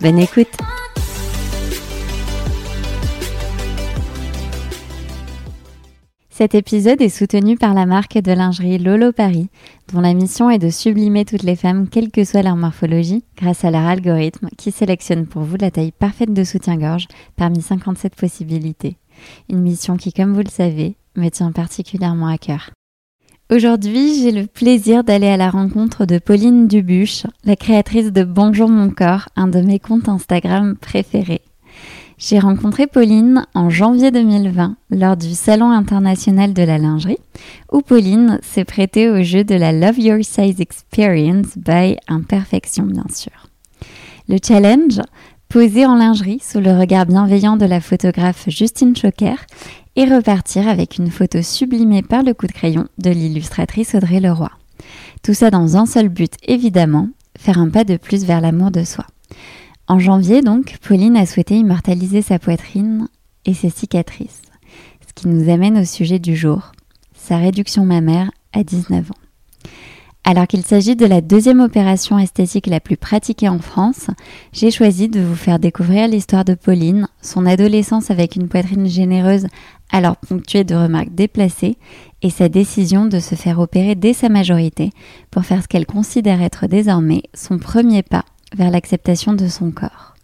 Bonne écoute Cet épisode est soutenu par la marque de lingerie Lolo Paris, dont la mission est de sublimer toutes les femmes, quelle que soit leur morphologie, grâce à leur algorithme qui sélectionne pour vous la taille parfaite de soutien-gorge parmi 57 possibilités. Une mission qui, comme vous le savez, me tient particulièrement à cœur. Aujourd'hui, j'ai le plaisir d'aller à la rencontre de Pauline Dubuche, la créatrice de Bonjour mon corps, un de mes comptes Instagram préférés. J'ai rencontré Pauline en janvier 2020 lors du Salon international de la lingerie, où Pauline s'est prêtée au jeu de la Love Your Size Experience by Imperfection, bien sûr. Le challenge, poser en lingerie sous le regard bienveillant de la photographe Justine Choquer et repartir avec une photo sublimée par le coup de crayon de l'illustratrice Audrey Leroy. Tout ça dans un seul but, évidemment, faire un pas de plus vers l'amour de soi. En janvier, donc, Pauline a souhaité immortaliser sa poitrine et ses cicatrices. Ce qui nous amène au sujet du jour, sa réduction mammaire à 19 ans. Alors qu'il s'agit de la deuxième opération esthétique la plus pratiquée en France, j'ai choisi de vous faire découvrir l'histoire de Pauline, son adolescence avec une poitrine généreuse alors ponctuée de remarques déplacées, et sa décision de se faire opérer dès sa majorité pour faire ce qu'elle considère être désormais son premier pas vers l'acceptation de son corps.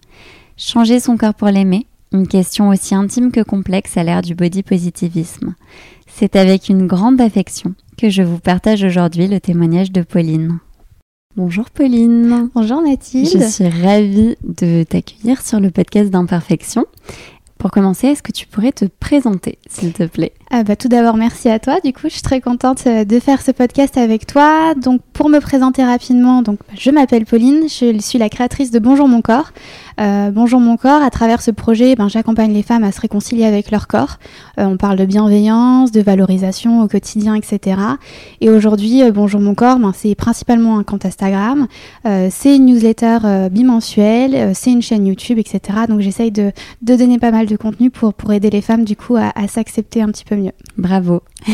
Changer son corps pour l'aimer, une question aussi intime que complexe à l'ère du body positivisme. C'est avec une grande affection que je vous partage aujourd'hui le témoignage de Pauline. Bonjour Pauline. Bonjour Mathilde. Je suis ravie de t'accueillir sur le podcast d'Imperfection. Pour commencer, est-ce que tu pourrais te présenter, s'il te plaît? Ah bah, Tout d'abord, merci à toi. Du coup, je suis très contente euh, de faire ce podcast avec toi. Donc, pour me présenter rapidement, donc, bah, je m'appelle Pauline, je suis la créatrice de Bonjour mon corps. Euh, Bonjour mon corps, à travers ce projet, ben, j'accompagne les femmes à se réconcilier avec leur corps. Euh, on parle de bienveillance, de valorisation au quotidien, etc. Et aujourd'hui, Bonjour mon corps, ben, c'est principalement un compte Instagram, c'est une newsletter bimensuelle, c'est une chaîne YouTube, etc. Donc j'essaye de, de, donner pas mal de contenu pour, pour aider les femmes du coup à s'accepter un petit peu mieux. Bravo.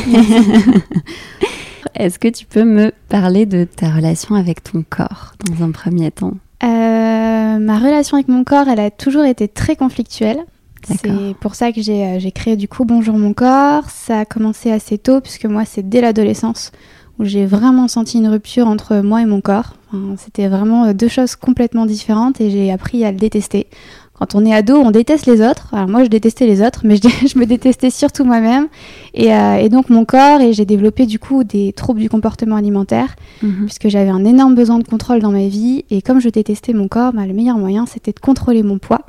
Est-ce que tu peux me parler de ta relation avec ton corps dans un premier temps? Euh, ma relation avec mon corps, elle a toujours été très conflictuelle. C'est pour ça que euh, j'ai créé du coup Bonjour mon corps. Ça a commencé assez tôt puisque moi c'est dès l'adolescence où j'ai vraiment senti une rupture entre moi et mon corps. C'était vraiment euh, deux choses complètement différentes et j'ai appris à le détester. Quand on est ado, on déteste les autres. Alors moi, je détestais les autres, mais je, me détestais surtout moi-même. Euh, et, donc mon corps, et j'ai développé du coup des troubles du comportement alimentaire, mhm. puisque j'avais un énorme besoin de contrôle dans ma vie. Et comme je détestais mon corps, bah, le meilleur moyen, c'était de contrôler mon poids.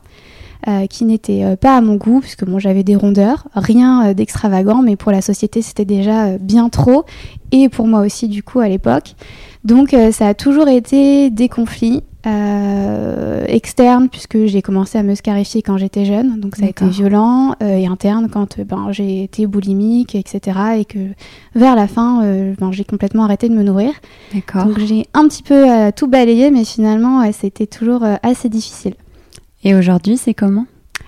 Euh, qui n'était euh, pas à mon goût, puisque bon, j'avais des rondeurs, rien d'extravagant, mais pour la société, c'était déjà bien trop, et pour moi aussi, du coup, à l'époque. Donc, ça a toujours été des conflits, euh, externe puisque j'ai commencé à me scarifier quand j'étais jeune, donc ça a été violent, euh, et interne quand euh, ben, j'ai été boulimique, etc. Et que vers la fin, ben, j'ai complètement arrêté de me nourrir. Donc j'ai un petit peu tout balayé, mais finalement, c'était toujours assez difficile. Et aujourd'hui, c'est comment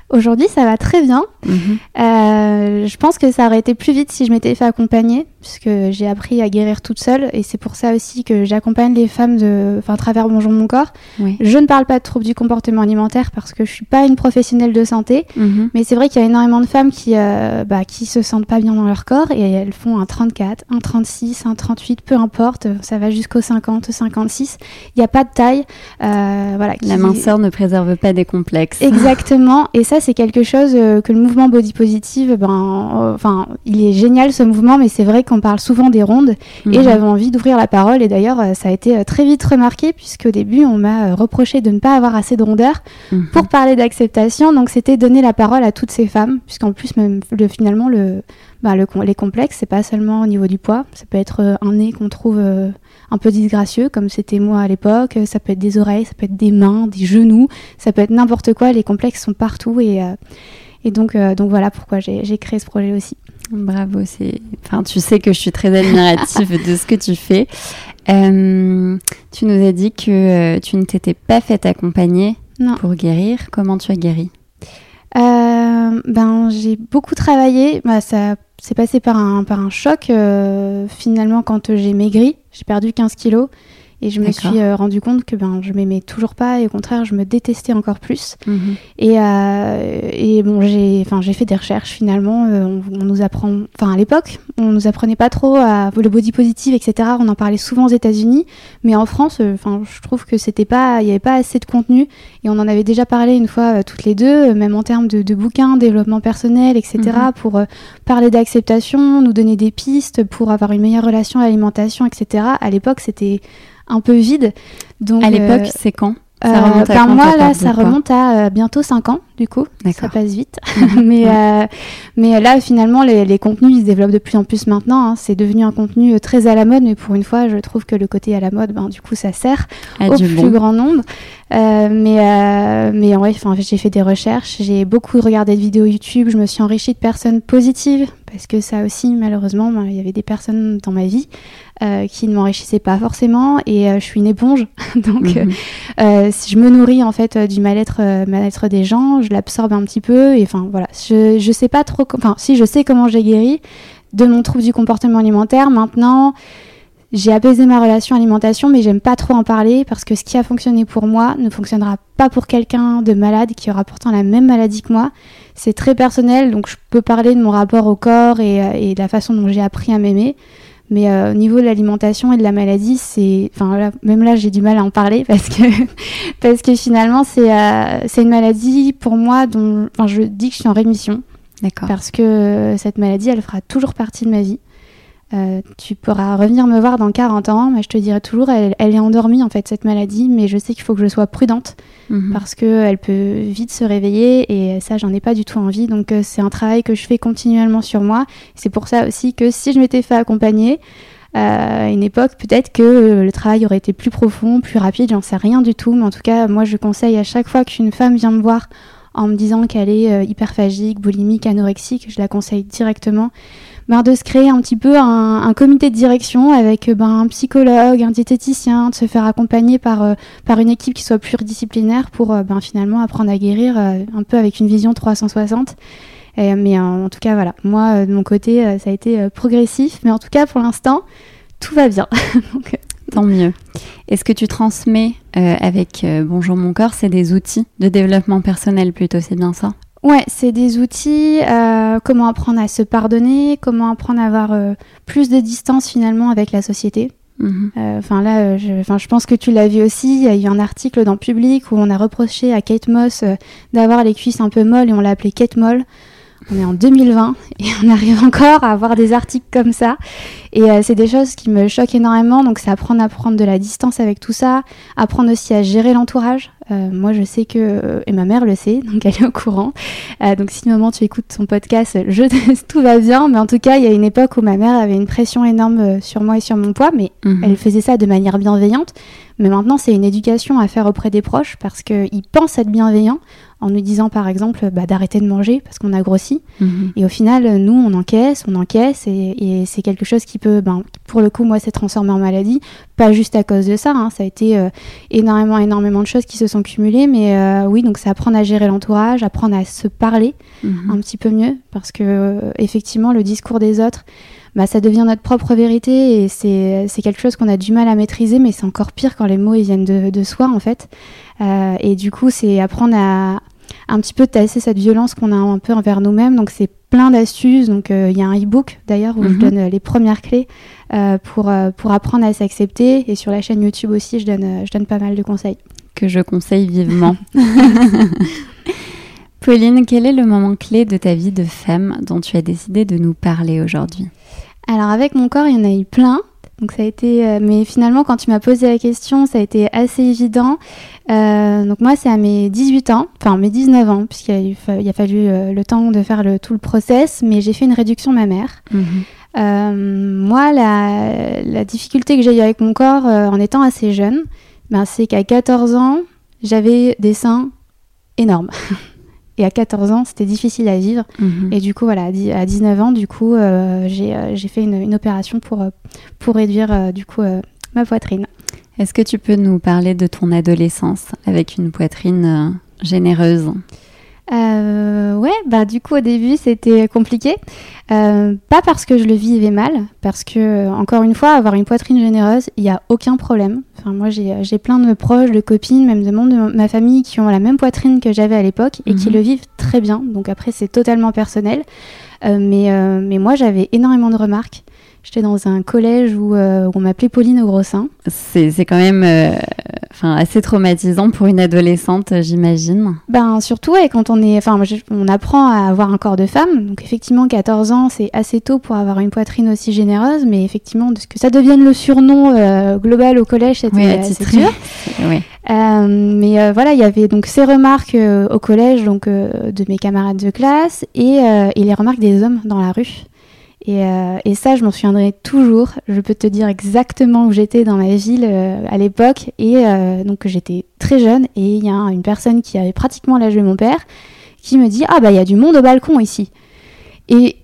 Aujourd'hui, ça va très bien. Mhm. Euh, je pense que ça aurait été plus vite si je m'étais fait accompagner, puisque j'ai appris à guérir toute seule, et c'est pour ça aussi que j'accompagne les femmes de, enfin, à travers Bonjour mon corps. Je ne parle pas de troubles du comportement alimentaire parce que je suis pas une professionnelle de santé, mhm. mais c'est vrai qu'il y a énormément de femmes qui, euh, bah, qui se sentent pas bien dans leur corps et elles font un 34, un 36, un 38, peu importe, ça va jusqu'au 50, 56. Il n'y a pas de taille, euh, voilà. La minceur ne préserve pas des complexes. Exactement, et ça c'est quelque chose euh, que le mouvement body positive, ben, euh, enfin, il est génial ce mouvement, mais c'est vrai on parle souvent des rondes et Mhm. j'avais envie d'ouvrir la parole. Et d'ailleurs, euh, ça a été euh, très vite remarqué puisqu'au début, on m'a euh, reproché de ne pas avoir assez de rondeur Mhm. pour parler d'acceptation. Donc, c'était donner la parole à toutes ces femmes, puisqu'en plus, même le, finalement, le, bah, le, les complexes, c'est pas seulement au niveau du poids. Ça peut être un nez qu'on trouve euh, un peu disgracieux, comme c'était moi à l'époque. Ça peut être des oreilles, ça peut être des mains, des genoux, ça peut être n'importe quoi. Les complexes sont partout et, euh, et donc, euh, donc voilà pourquoi j'ai créé ce projet aussi. Bravo, c'est. Enfin, tu sais que je suis très admirative de ce que tu fais. Euh, tu nous as dit que euh, tu ne t'étais pas fait accompagner Non. pour guérir. Comment tu as guéri? Euh, ben, j'ai beaucoup travaillé. Bah, ça s'est passé par un, par un choc. finalement, quand j'ai maigri, j'ai perdu 15 kilos. Et je me suis euh, rendu compte que ben, je m'aimais toujours pas et au contraire, je me détestais encore plus. Mhm. Et, euh, et bon, j'ai, fait des recherches finalement. euh, on, on nous apprend, enfin, à l'époque, on nous apprenait pas trop à le body positive, etc. On en parlait souvent aux États-Unis, mais en France, euh, enfin, je trouve que c'était pas, il y avait pas assez de contenu. Et on en avait déjà parlé une fois toutes les deux, même en termes de, de bouquins, développement personnel, etc. Mhm. Pour parler d'acceptation, nous donner des pistes pour avoir une meilleure relation à l'alimentation, etc. À l'époque, c'était un peu vide. Donc, À l'époque, euh, c'est quand? Euh, Ça remonte à ben quand, moi là, ça remonte à euh, bientôt 5 ans du coup. Ça passe vite. mais, euh, mais là finalement les, les contenus ils se développent de plus en plus maintenant. hein. C'est devenu un contenu euh, très à la mode, mais pour une fois je trouve que le côté à la mode, ben, du coup ça sert À au plus bon. grand nombre. Euh, mais euh, mais ouais, j'ai fait des recherches, j'ai beaucoup regardé de vidéos YouTube, je me suis enrichie de personnes positives parce que ça aussi malheureusement ben, il y avait des personnes dans ma vie euh, qui ne m'enrichissaient pas forcément et euh, je suis une éponge donc euh, euh, si je me nourris en fait euh, du mal-être euh, mal-être des gens, je l'absorbe un petit peu et enfin voilà, je je sais pas trop enfin si je sais comment j'ai guéri de mon trouble du comportement alimentaire maintenant j'ai apaisé ma relation alimentation mais j'aime pas trop en parler parce que ce qui a fonctionné pour moi ne fonctionnera pas pour quelqu'un de malade qui aura pourtant la même maladie que moi. C'est très personnel donc je peux parler de mon rapport au corps et, euh, et de la façon dont j'ai appris à m'aimer. Mais euh, au niveau de l'alimentation et de la maladie, c'est, enfin voilà, même là j'ai du mal à en parler parce que parce que finalement c'est euh, c'est une maladie pour moi dont, enfin je dis que je suis en rémission D'accord. parce que cette maladie elle fera toujours partie de ma vie. Euh, tu pourras revenir me voir dans 40 ans, mais je te dirai toujours, elle, elle est endormie en fait cette maladie, mais je sais qu'il faut que je sois prudente Mhm. parce qu'elle peut vite se réveiller et ça j'en ai pas du tout envie. Donc euh, c'est un travail que je fais continuellement sur moi. C'est pour ça aussi que si je m'étais fait accompagner euh, à une époque peut-être que le travail aurait été plus profond plus rapide j'en sais rien du tout. Mais en tout cas moi je conseille à chaque fois qu'une femme vient me voir en me disant qu'elle est hyperphagique, boulimique, anorexique, je la conseille directement ben, de se créer un petit peu un, comité de direction avec euh, ben, un psychologue, un diététicien, de se faire accompagner par euh, par une équipe qui soit pluridisciplinaire pour euh, ben, finalement apprendre à guérir un peu avec une vision 360. Et, mais en tout cas, voilà, moi, de mon côté, ça a été progressif, mais en tout cas, pour l'instant, tout va bien. Donc, Tant mieux. Est-ce que tu transmets avec Bonjour mon corps, c'est des outils de développement personnel plutôt, c'est bien ça? Ouais, c'est des outils, euh, comment apprendre à se pardonner, comment apprendre à avoir euh, plus de distance finalement avec la société. Euh, Enfin là, euh, je, enfin, je pense que tu l'as vu aussi. Il y a eu un article dans Public où on a reproché à Kate Moss euh, d'avoir les cuisses un peu molles et on l'a appelée Kate Moll. On est en 2020 et on arrive encore à avoir des articles comme ça. Et euh, c'est des choses qui me choquent énormément. Donc c'est apprendre à prendre de la distance avec tout ça, apprendre aussi à gérer l'entourage. Euh, moi je sais que euh, et ma mère le sait, donc elle est au courant. Euh, donc si maman tu écoutes son podcast, je tout va bien. Mais en tout cas il y a une époque où ma mère avait une pression énorme sur moi et sur mon poids, mais Mhm. elle faisait ça de manière bienveillante, mais maintenant c'est une éducation à faire auprès des proches parce qu'ils pensent être bienveillants en nous disant par exemple bah, d'arrêter de manger parce qu'on a grossi. Mhm. Et au final, nous on encaisse, on encaisse et, et c'est quelque chose qui peut, ben, pour le coup, moi s'est transformé en maladie. Pas juste à cause de ça, hein, ça a été euh, énormément, énormément de choses qui se sont cumulées, mais euh, oui, donc c'est apprendre à gérer l'entourage, apprendre à se parler Mhm. un petit peu mieux parce que euh, effectivement le discours des autres bah, ça devient notre propre vérité et c'est c'est quelque chose qu'on a du mal à maîtriser mais c'est encore pire quand les mots ils viennent de, de soi en fait et du coup c'est apprendre à un petit peu tasser cette violence qu'on a un peu envers nous-mêmes donc c'est plein d'astuces donc euh, il y a un e-book d'ailleurs où je Mhm. donne euh, les premières clés euh, pour, pour apprendre à s'accepter et sur la chaîne YouTube aussi je donne, je donne pas mal de conseils Que je conseille vivement. Pauline, quel est le moment clé de ta vie de femme dont tu as décidé de nous parler aujourd'hui? Alors avec mon corps, il y en a eu plein. Donc ça a été, mais finalement, quand tu m'as posé la question, ça a été assez évident. Euh, donc moi, c'est à mes 18 ans, enfin mes 19 ans, puisqu'il a, il a fallu euh, le temps de faire le, tout le process, mais j'ai fait une réduction mammaire. Mhm. moi, la, la, difficulté que j'ai eu avec mon corps en étant assez jeune, ben, c'est qu'à 14 ans, j'avais des seins énormes. Et à 14 ans, c'était difficile à vivre. Mhm. Et du coup, voilà, à 19 ans, du coup, euh, euh, j'ai fait une, opération pour, euh, pour réduire, du coup, ma poitrine. Est-ce que tu peux nous parler de ton adolescence avec une poitrine généreuse? Euh, ouais, bah du coup au début c'était compliqué. Euh, pas parce que je le vivais mal, parce que encore une fois avoir une poitrine généreuse, il n'y a aucun problème. Enfin moi j'ai plein de proches, de copines, même de membres de ma famille qui ont la même poitrine que j'avais à l'époque et qui mhm. le vivent très bien. Donc après c'est totalement personnel. Euh, mais, euh, mais moi j'avais énormément de remarques. J'étais dans un collège où, euh, on m'appelait Pauline au gros sein. C'est quand même enfin assez traumatisant pour une adolescente, j'imagine. Ben surtout et quand on est, enfin on apprend à avoir un corps de femme. Donc effectivement 14 ans c'est assez tôt pour avoir une poitrine aussi généreuse, mais effectivement que ça devienne le surnom euh, global au collège c'était oui, dur. oui. Euh, mais euh, voilà, il y avait donc ces remarques au collège donc de mes camarades de classe et, et les remarques des hommes dans la rue. Euh, et, ça, je m'en souviendrai toujours. Je peux te dire exactement où j'étais dans ma ville euh, à l'époque. Et euh, donc, j'étais très jeune. Et il y a une personne qui avait pratiquement l'âge de mon père qui me dit Ah, bah, il y a du monde au balcon ici. Et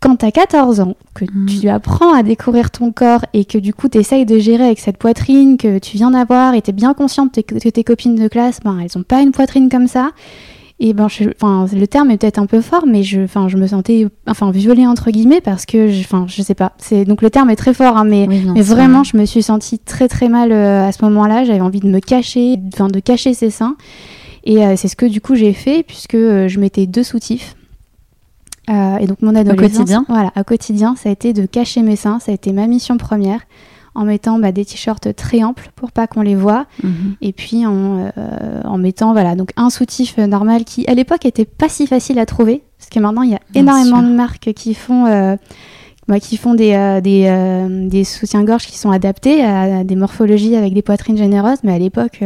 quand tu as 14 ans, que mmh. tu apprends à découvrir ton corps et que du coup, tu essayes de gérer avec cette poitrine que tu viens d'avoir et tu es bien consciente que tes copines de classe, ben, elles n'ont pas une poitrine comme ça et ben, enfin, le terme est peut-être un peu fort, mais je, enfin, je me sentais, enfin, violée entre guillemets parce que, enfin, je, sais pas. C'est donc le terme est très fort, hein, mais, mais vraiment, je me suis sentie très très mal euh, à ce moment-là. J'avais envie de me cacher, enfin, de cacher ses seins. Et euh, c'est ce que du coup j'ai fait puisque euh, je mettais deux soutifs. et donc mon adolescence, au quotidien? Voilà, au quotidien, ça a été de cacher mes seins. Ça a été ma mission première en mettant bah, des t-shirts très amples pour pas qu'on les voit. Mhm. et puis en, euh, en, mettant voilà donc un soutif normal qui à l'époque était pas si facile à trouver. Parce que maintenant il y a énormément de marques qui font euh, bah, qui font des, euh, des, des soutiens-gorge qui sont adaptés à des morphologies avec des poitrines généreuses. Mais à l'époque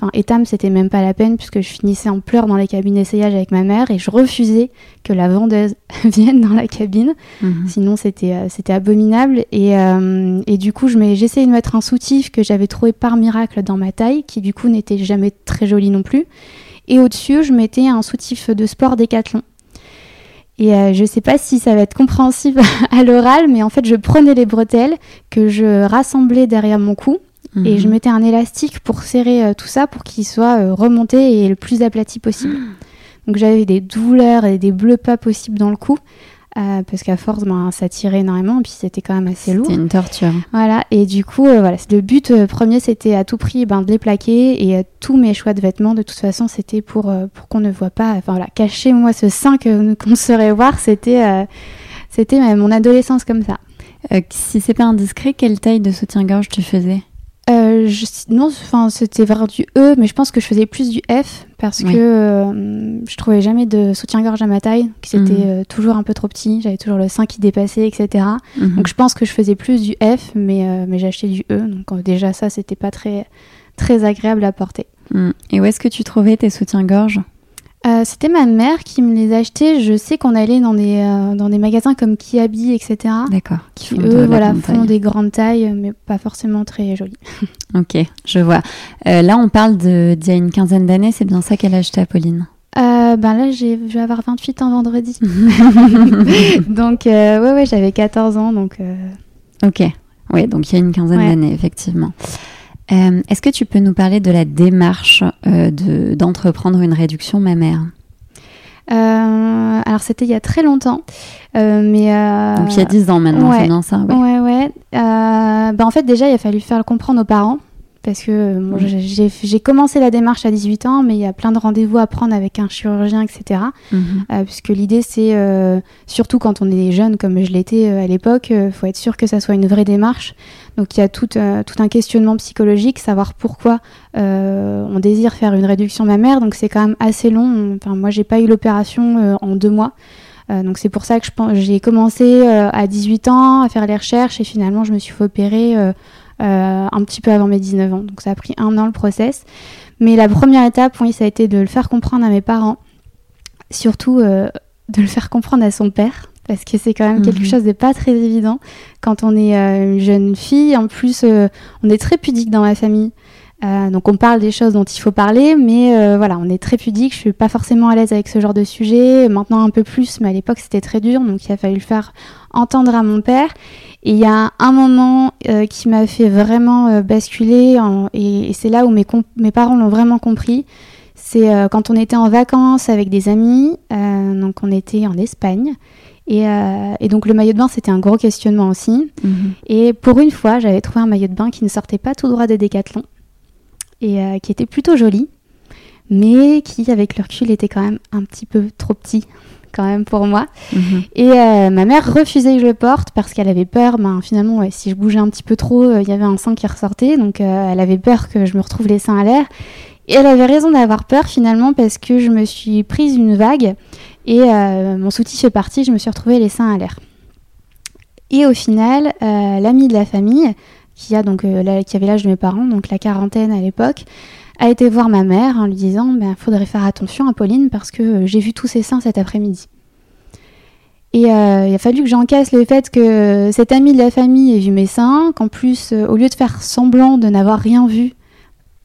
Enfin, Etam, c'était même pas la peine puisque je finissais en pleurs dans les cabines d'essayage avec ma mère et je refusais que la vendeuse vienne dans la cabine. Mhm. Sinon, c'était euh, c'était abominable. Et, euh, et, du coup, j'essayais de mettre un soutif que j'avais trouvé par miracle dans ma taille, qui du coup n'était jamais très joli non plus. Et au-dessus, je mettais un soutif de sport décathlon. Et euh, je sais pas si ça va être compréhensible à l'oral, mais en fait, je prenais les bretelles que je rassemblais derrière mon cou et je mhm. mettais un élastique pour serrer euh, tout ça pour qu'il soit euh, remonté et le plus aplati possible. Donc j'avais des douleurs et des bleus pas possibles dans le cou. Euh, parce qu'à force, ben, ça tirait énormément, et puis c'était quand même assez lourd. C'était une torture. Voilà, et du coup, voilà, le but premier, c'était à tout prix ben, de les plaquer, et tous mes choix de vêtements, de toute façon, c'était pour, pour qu'on ne voit pas, enfin voilà, cacher moi ce sein qu'on ne saurait voir, c'était c'était mon adolescence comme ça. si c'est pas indiscret, quelle taille de soutien-gorge tu faisais? Euh, non, enfin c'était vers du E, mais je pense que je faisais plus du F parce que euh, je trouvais jamais de soutien-gorge à ma taille, qui c'était mhm. euh, toujours un peu trop petit, j'avais toujours le sein qui dépassait, etc. Mhm. Donc je pense que je faisais plus du F, mais, mais j'achetais du E, donc déjà ça c'était pas très, très agréable à porter. Mm. Et où est-ce que tu trouvais tes soutiens-gorge? Euh, c'était ma mère qui me les achetait. Je sais qu'on allait dans des, euh, dans des magasins comme Kiabi, etc. D'accord. Qui, eux, voilà, font des grandes tailles, mais pas forcément très jolies. ok, je vois. Euh, là, on parle d'il y a une quinzaine d'années. C'est bien ça qu'elle a acheté à Pauline ben là, je vais avoir 28 ans vendredi. donc, ouais, ouais, j'avais 14 ans. Donc, Ok, oui, donc il y a une quinzaine d'années, effectivement. Euh, est-ce que tu peux nous parler de la démarche euh, d'entreprendre une réduction mammaire? Euh, alors c'était il y a très longtemps, mais donc il y a 10 ans maintenant, c'est bien ça. Ouais, ouais. ouais. Bah, en fait déjà il a fallu faire le comprendre aux parents parce que j'ai commencé la démarche à 18 ans, mais il y a plein de rendez-vous à prendre avec un chirurgien, etc. Mhm. Euh, puisque l'idée, c'est, euh, surtout quand on est jeune, comme je l'étais euh, à l'époque, il faut être sûr que ça soit une vraie démarche. Donc il y a tout, tout un questionnement psychologique, savoir pourquoi on désire faire une réduction mammaire. Donc c'est quand même assez long. Enfin, moi, j'ai pas eu l'opération en deux mois. donc c'est pour ça que j'ai commencé à 18 ans à faire les recherches et finalement je me suis fait opérer un petit peu avant mes 19 ans. Donc ça a pris un an le process. Mais la première étape, oui, ça a été de le faire comprendre à mes parents, surtout de le faire comprendre à son père, parce que c'est quand même quelque mhm. chose de pas très évident quand on est euh, une jeune fille. En plus, euh, on est très pudique dans ma famille. Euh, donc on parle des choses dont il faut parler, mais voilà, on est très pudique. Je suis pas forcément à l'aise avec ce genre de sujet. Maintenant un peu plus, mais à l'époque c'était très dur, donc il a fallu le faire entendre à mon père. Et il y a un moment qui m'a fait vraiment basculer, et, c'est là où mes, mes parents l'ont vraiment compris. C'est quand on était en vacances avec des amis, donc on était en Espagne, euh, et, donc le maillot de bain, c'était un gros questionnement aussi. Mhm. Et pour une fois, j'avais trouvé un maillot de bain qui ne sortait pas tout droit de Décathlon et euh, qui était plutôt joli, mais qui, avec le recul, était quand même un petit peu trop petit quand même pour moi. Mhm. Et euh, ma mère refusait que je le porte parce qu'elle avait peur. Ben, finalement, si je bougeais un petit peu trop, il y avait un sein qui ressortait. Donc elle avait peur que je me retrouve les seins à l'air. Et elle avait raison d'avoir peur finalement parce que je me suis prise une vague et euh, mon soutif est parti, je me suis retrouvée les seins à l'air. Et au final, euh, l'ami de la famille, qui, donc, euh, qui avait l'âge de mes parents, donc la quarantaine à l'époque, a été voir ma mère en lui disant il ben, faudrait faire attention à Pauline parce que j'ai vu tous ses seins cet après-midi. Et il a fallu que j'encaisse le fait que cet ami de la famille ait vu mes seins, qu'en plus, au lieu de faire semblant de n'avoir rien vu,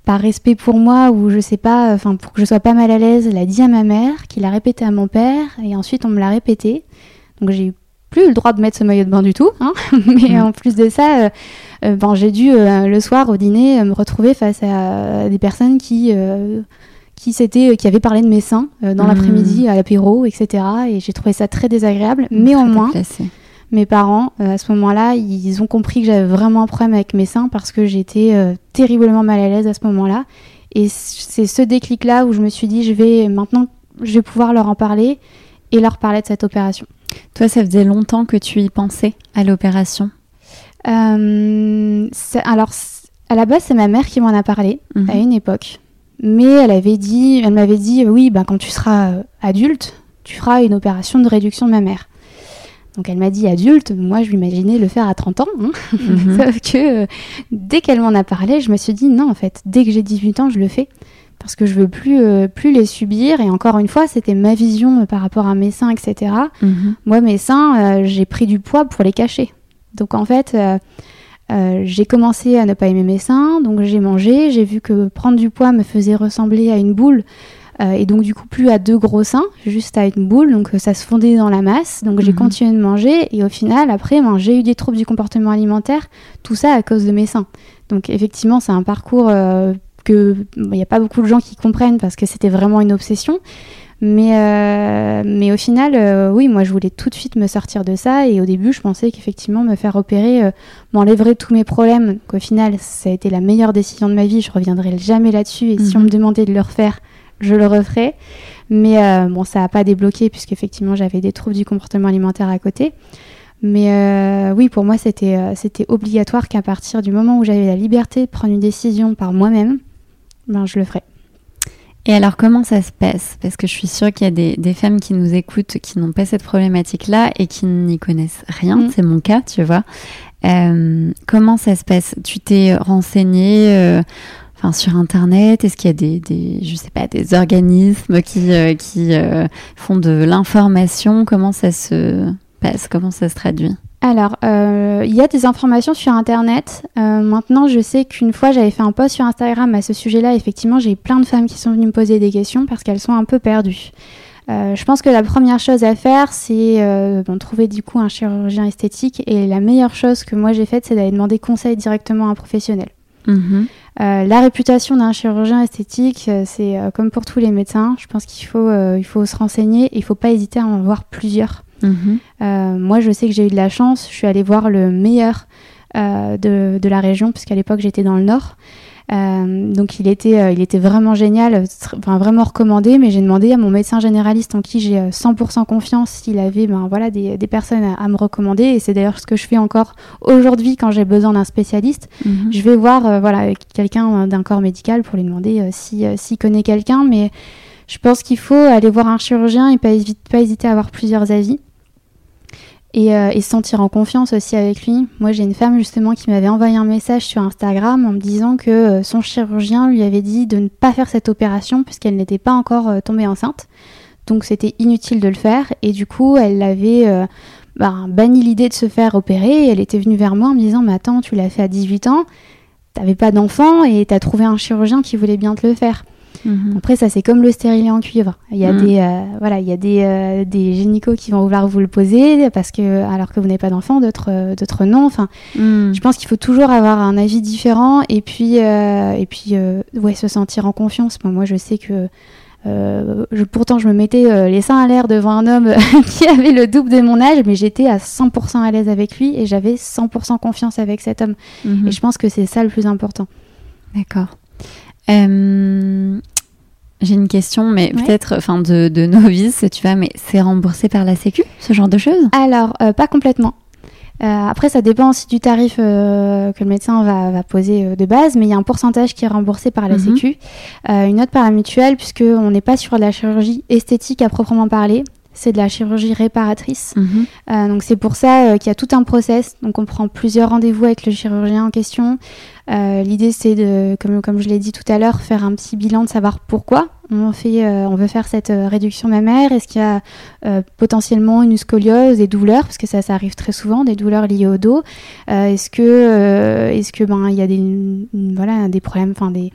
par respect pour moi ou je sais pas, enfin pour que je sois pas mal à l'aise, l'a dit à ma mère, qui l'a répété à mon père et ensuite on me l'a répété. Donc j'ai plus le droit de mettre ce maillot de bain du tout, hein. mais mm. en plus de ça, euh, euh, ben, j'ai dû euh, le soir au dîner me retrouver face à des personnes qui qui, qui avaient parlé de mes seins dans mm. l'après-midi à l'apéro, etc. Et j'ai trouvé ça très désagréable, mais au moins mes parents, euh, à ce moment-là, ils ont compris que j'avais vraiment un problème avec mes seins parce que j'étais euh, terriblement mal à l'aise à ce moment-là. Et c'est ce déclic-là où je me suis dit, je vais maintenant, je vais pouvoir leur en parler et leur parler de cette opération. Toi, ça faisait longtemps que tu y pensais à l'opération euh, Alors, à la base, c'est ma mère qui m'en a parlé mhm. à une époque. Mais elle avait dit, elle m'avait dit, oui, bah, quand tu seras adulte, tu feras une opération de réduction de ma mère. Donc elle m'a dit adulte, moi je l'imaginais le faire à 30 ans. Hein. Mhm. Sauf que euh, dès qu'elle m'en a parlé, je me suis dit non en fait, dès que j'ai 18 ans, je le fais. Parce que je veux plus, euh, plus les subir. Et encore une fois, c'était ma vision euh, par rapport à mes seins, etc. Mhm. Moi, mes seins, j'ai pris du poids pour les cacher. Donc en fait, j'ai commencé à ne pas aimer mes seins. Donc j'ai mangé. J'ai vu que prendre du poids me faisait ressembler à une boule. Euh, et donc du coup plus à deux gros seins, juste à une boule, donc euh, ça se fondait dans la masse. Donc j'ai mhm. continué de manger et au final après ben, j'ai eu des troubles du comportement alimentaire, tout ça à cause de mes seins. Donc effectivement c'est un parcours euh, que il n'y a pas beaucoup de gens qui comprennent parce que c'était vraiment une obsession. Mais, mais au final, oui, moi je voulais tout de suite me sortir de ça. Et au début, je pensais qu'effectivement, me faire opérer m'enlèverait tous mes problèmes. Qu'au final, ça a été la meilleure décision de ma vie. Je reviendrai jamais là-dessus. Et si on mhm. me demandait de le refaire, je le referai. Mais euh, bon, ça n'a pas débloqué puisqu'effectivement j'avais des troubles du comportement alimentaire à côté. Mais euh, oui, pour moi, c'était euh, c'était obligatoire qu'à partir du moment où j'avais la liberté de prendre une décision par moi-même, ben, je le ferai. Et alors, comment ça se passe? Parce que je suis sûre qu'il y a des, des, femmes qui nous écoutent qui n'ont pas cette problématique-là et qui n'y connaissent rien. Mm. C'est mon cas, tu vois. comment ça se passe? Tu t'es renseignée sur Internet? Est-ce qu'il y a des, des, je sais pas, des organismes qui, euh, qui euh, font de l'information? Comment ça se passe? Comment ça se traduit? Alors, euh, il y a des informations sur Internet. maintenant, je sais qu'une fois, j'avais fait un post sur Instagram à ce sujet-là. Effectivement, j'ai plein de femmes qui sont venues me poser des questions parce qu'elles sont un peu perdues. je pense que la première chose à faire, c'est bon, trouver du coup un chirurgien esthétique. Et la meilleure chose que moi j'ai faite, c'est d'aller demander conseil directement à un professionnel. Mhm. Euh, la réputation d'un chirurgien esthétique, euh, c'est euh, comme pour tous les médecins. Je pense qu'il faut, il faut se renseigner et il ne faut pas hésiter à en voir plusieurs. Mhm. moi, je sais que j'ai eu de la chance. Je suis allée voir le meilleur de, de, la région, puisqu'à l'époque, j'étais dans le nord. Euh, donc il était, euh, il était vraiment génial, enfin, vraiment recommandé, mais j'ai demandé à mon médecin généraliste en qui j'ai 100% euh, confiance s'il avait ben, voilà, des, des personnes à, me recommander. Et c'est d'ailleurs ce que je fais encore aujourd'hui quand j'ai besoin d'un spécialiste. Mhm. Je vais voir voilà, quelqu'un d'un corps médical pour lui demander s'il si, connaît quelqu'un, mais Je pense qu'il faut aller voir un chirurgien et pas, hésiter à avoir plusieurs avis. Et, euh, et, se sentir en confiance aussi avec lui. Moi, j'ai une femme justement qui m'avait envoyé un message sur Instagram en me disant que euh, son chirurgien lui avait dit de ne pas faire cette opération puisqu'elle n'était pas encore euh, tombée enceinte. Donc c'était inutile de le faire. Et du coup, elle avait bah, banni l'idée de se faire opérer. Elle était venue vers moi en me disant Mais attends, tu l'as fait à 18 ans, t'avais pas d'enfant et t'as trouvé un chirurgien qui voulait bien te le faire. Mhm. Après, ça, c'est comme le stérilet en cuivre. Il y a mhm. des, euh, voilà, il y a des, euh, des gynécos qui vont vouloir vous le poser parce que, alors que vous n'avez pas d'enfant, d'autres, euh, d'autres non. Enfin, mhm. je pense qu'il faut toujours avoir un avis différent et puis, et puis, ouais, se sentir en confiance. Moi, je sais que je, pourtant, je me mettais les seins à l'air devant un homme qui avait le double de mon âge, mais j'étais à 100% à l'aise avec lui et j'avais 100% confiance avec cet homme. Et je pense que c'est ça le plus important. D'accord. Euh, j'ai une question, mais peut-être enfin de, de, novice, tu vois, mais c'est remboursé par la Sécu, ce genre de choses? Alors, euh, pas complètement. Euh, après, ça dépend aussi du tarif que le médecin va, va poser de base, mais il y a un pourcentage qui est remboursé par la mhm. Sécu, une autre par la mutuelle, puisqu'on n'est pas sur de la chirurgie esthétique à proprement parler c'est de la chirurgie réparatrice. Mhm. Euh, donc c'est pour ça euh, qu'il y a tout un process. Donc on prend plusieurs rendez-vous avec le chirurgien en question. Euh, l'idée c'est de, comme, comme je l'ai dit tout à l'heure, faire un petit bilan de savoir pourquoi on, fait, on veut faire cette réduction mammaire. Est-ce qu'il y a potentiellement une scoliose, des douleurs, parce que ça, ça arrive très souvent, des douleurs liées au dos. est-ce que, est-ce que ben il y a des, voilà, des problèmes, enfin des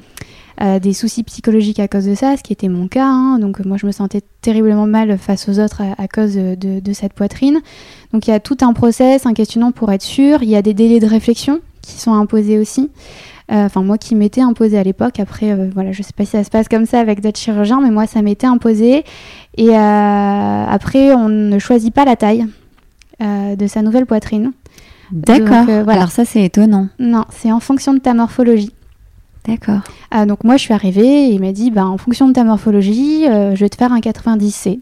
euh, des soucis psychologiques à cause de ça, ce qui était mon cas. Hein. donc moi je me sentais terriblement mal face aux autres à, cause de, cette poitrine. Donc il y a tout un process, un questionnement pour être sûr. Il y a des délais de réflexion qui sont imposés aussi. Euh, enfin moi qui m'étais imposé à l'époque. Après euh, voilà, je sais pas si ça se passe comme ça avec d'autres chirurgiens, mais moi ça m'était imposé. Et après on ne choisit pas la taille de sa nouvelle poitrine. D'accord. voilà. Alors ça c'est étonnant. Non, c'est en fonction de ta morphologie. D'accord. Ah, donc moi je suis arrivée et il m'a dit bah, en fonction de ta morphologie, euh, je vais te faire un 90C.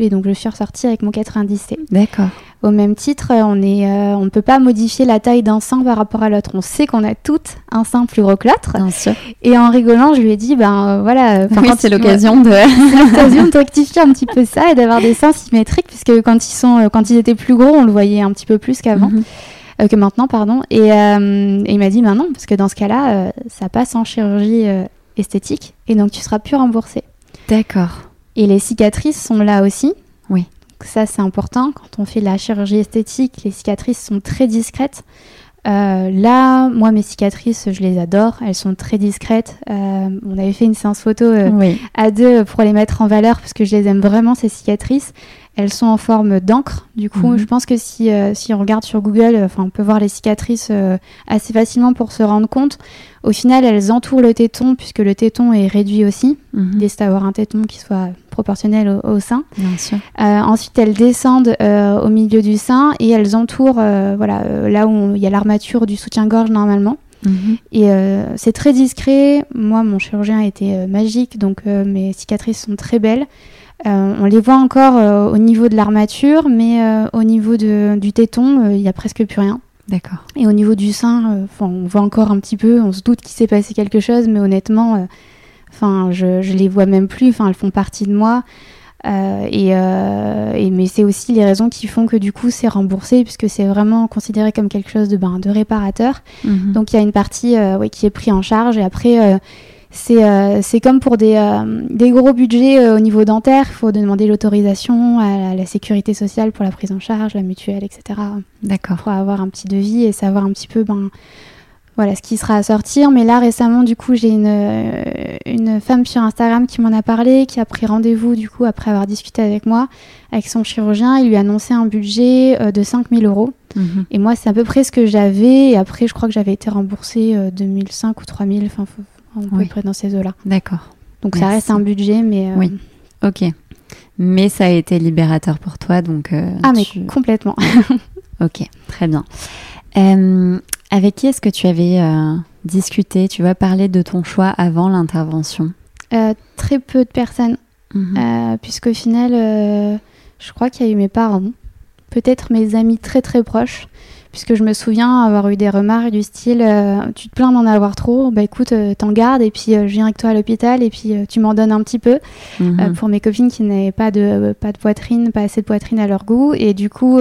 Et donc je suis ressortie avec mon 90C. D'accord. Au même titre, on est, euh, on ne peut pas modifier la taille d'un sein par rapport à l'autre. On sait qu'on a toutes un sein plus gros que l'autre. Bien sûr. Et en rigolant, je lui ai dit, ben euh, voilà. Oui, c'est l'occasion de... l'occasion de rectifier un petit peu ça et d'avoir des seins symétriques, puisque quand ils sont, quand ils étaient plus gros, on le voyait un petit peu plus qu'avant. Mhm. Euh, que maintenant, pardon. Euh, et, il m'a dit, ben non, parce que dans ce cas-là, euh, ça passe en chirurgie esthétique, et donc tu seras plus remboursé. D'accord. Et les cicatrices sont là aussi. Oui. Donc ça, c'est important. Quand on fait de la chirurgie esthétique, les cicatrices sont très discrètes. là, moi, mes cicatrices, je les adore. Elles sont très discrètes. on avait fait une séance photo à deux pour les mettre en valeur parce que je les aime vraiment, ces cicatrices. Elles sont en forme d'encre. Du coup, mhm. je pense que si, euh, si on regarde sur Google, enfin, on peut voir les cicatrices euh, assez facilement pour se rendre compte. Au final, elles entourent le téton puisque le téton est réduit aussi. Mm -hmm. d'avoir un téton qui soit proportionnel au, sein. Bien sûr. Euh, ensuite, elles descendent au milieu du sein et elles entourent voilà, là où il y a l'armature du soutien-gorge normalement. Mhm. Et c'est très discret. Moi, mon chirurgien était magique, donc mes cicatrices sont très belles. Euh, on les voit encore euh, au niveau de l'armature, mais euh, au niveau du téton, il n'y a presque plus rien. D'accord. Et au niveau du sein, on voit encore un petit peu, on se doute qu'il s'est passé quelque chose, mais honnêtement, enfin, je, je les vois même plus, enfin, elles font partie de moi. Et, mais c'est aussi les raisons qui font que du coup c'est remboursé puisque c'est vraiment considéré comme quelque chose de, ben, de réparateur. Mhm. Donc il y a une partie qui est prise en charge et après euh, c'est comme pour des, euh, des gros budgets euh, au niveau dentaire. Il faut demander l'autorisation à la, sécurité sociale pour la prise en charge, la mutuelle, etc. D'accord. Pour avoir un petit devis et savoir un petit peu ben, voilà, ce qui sera à sortir. Mais là, récemment, du coup, j'ai une, une femme sur Instagram qui m'en a parlé, qui a pris rendez-vous, du coup, après avoir discuté avec moi, avec son chirurgien. Il lui a annoncé un budget de 5000 euros. Mhm. Et moi, c'est à peu près ce que j'avais. Et après, je crois que j'avais été remboursée 2005 ou 3000. Enfin, à peu près dans ces eaux-là. D'accord. Donc ça reste un budget, mais... Euh, oui, ok. Mais ça a été libérateur pour toi, donc... Euh, ah, mais complètement. ok, très bien. Euh, avec qui est-ce que tu avais discuté? Tu vas parler de ton choix avant l'intervention Très peu de personnes, mhm. puisqu'au final, je crois qu'il y a eu mes parents, peut-être mes amis très très proches, puisque je me souviens avoir eu des remarques du style euh, tu te plains d'en avoir trop, bah écoute, euh, t'en gardes et puis je viens avec toi à l'hôpital et puis tu m'en donnes un petit peu mhm. pour mes copines qui n'avaient pas de, pas de poitrine, pas assez de poitrine à leur goût. Et du coup,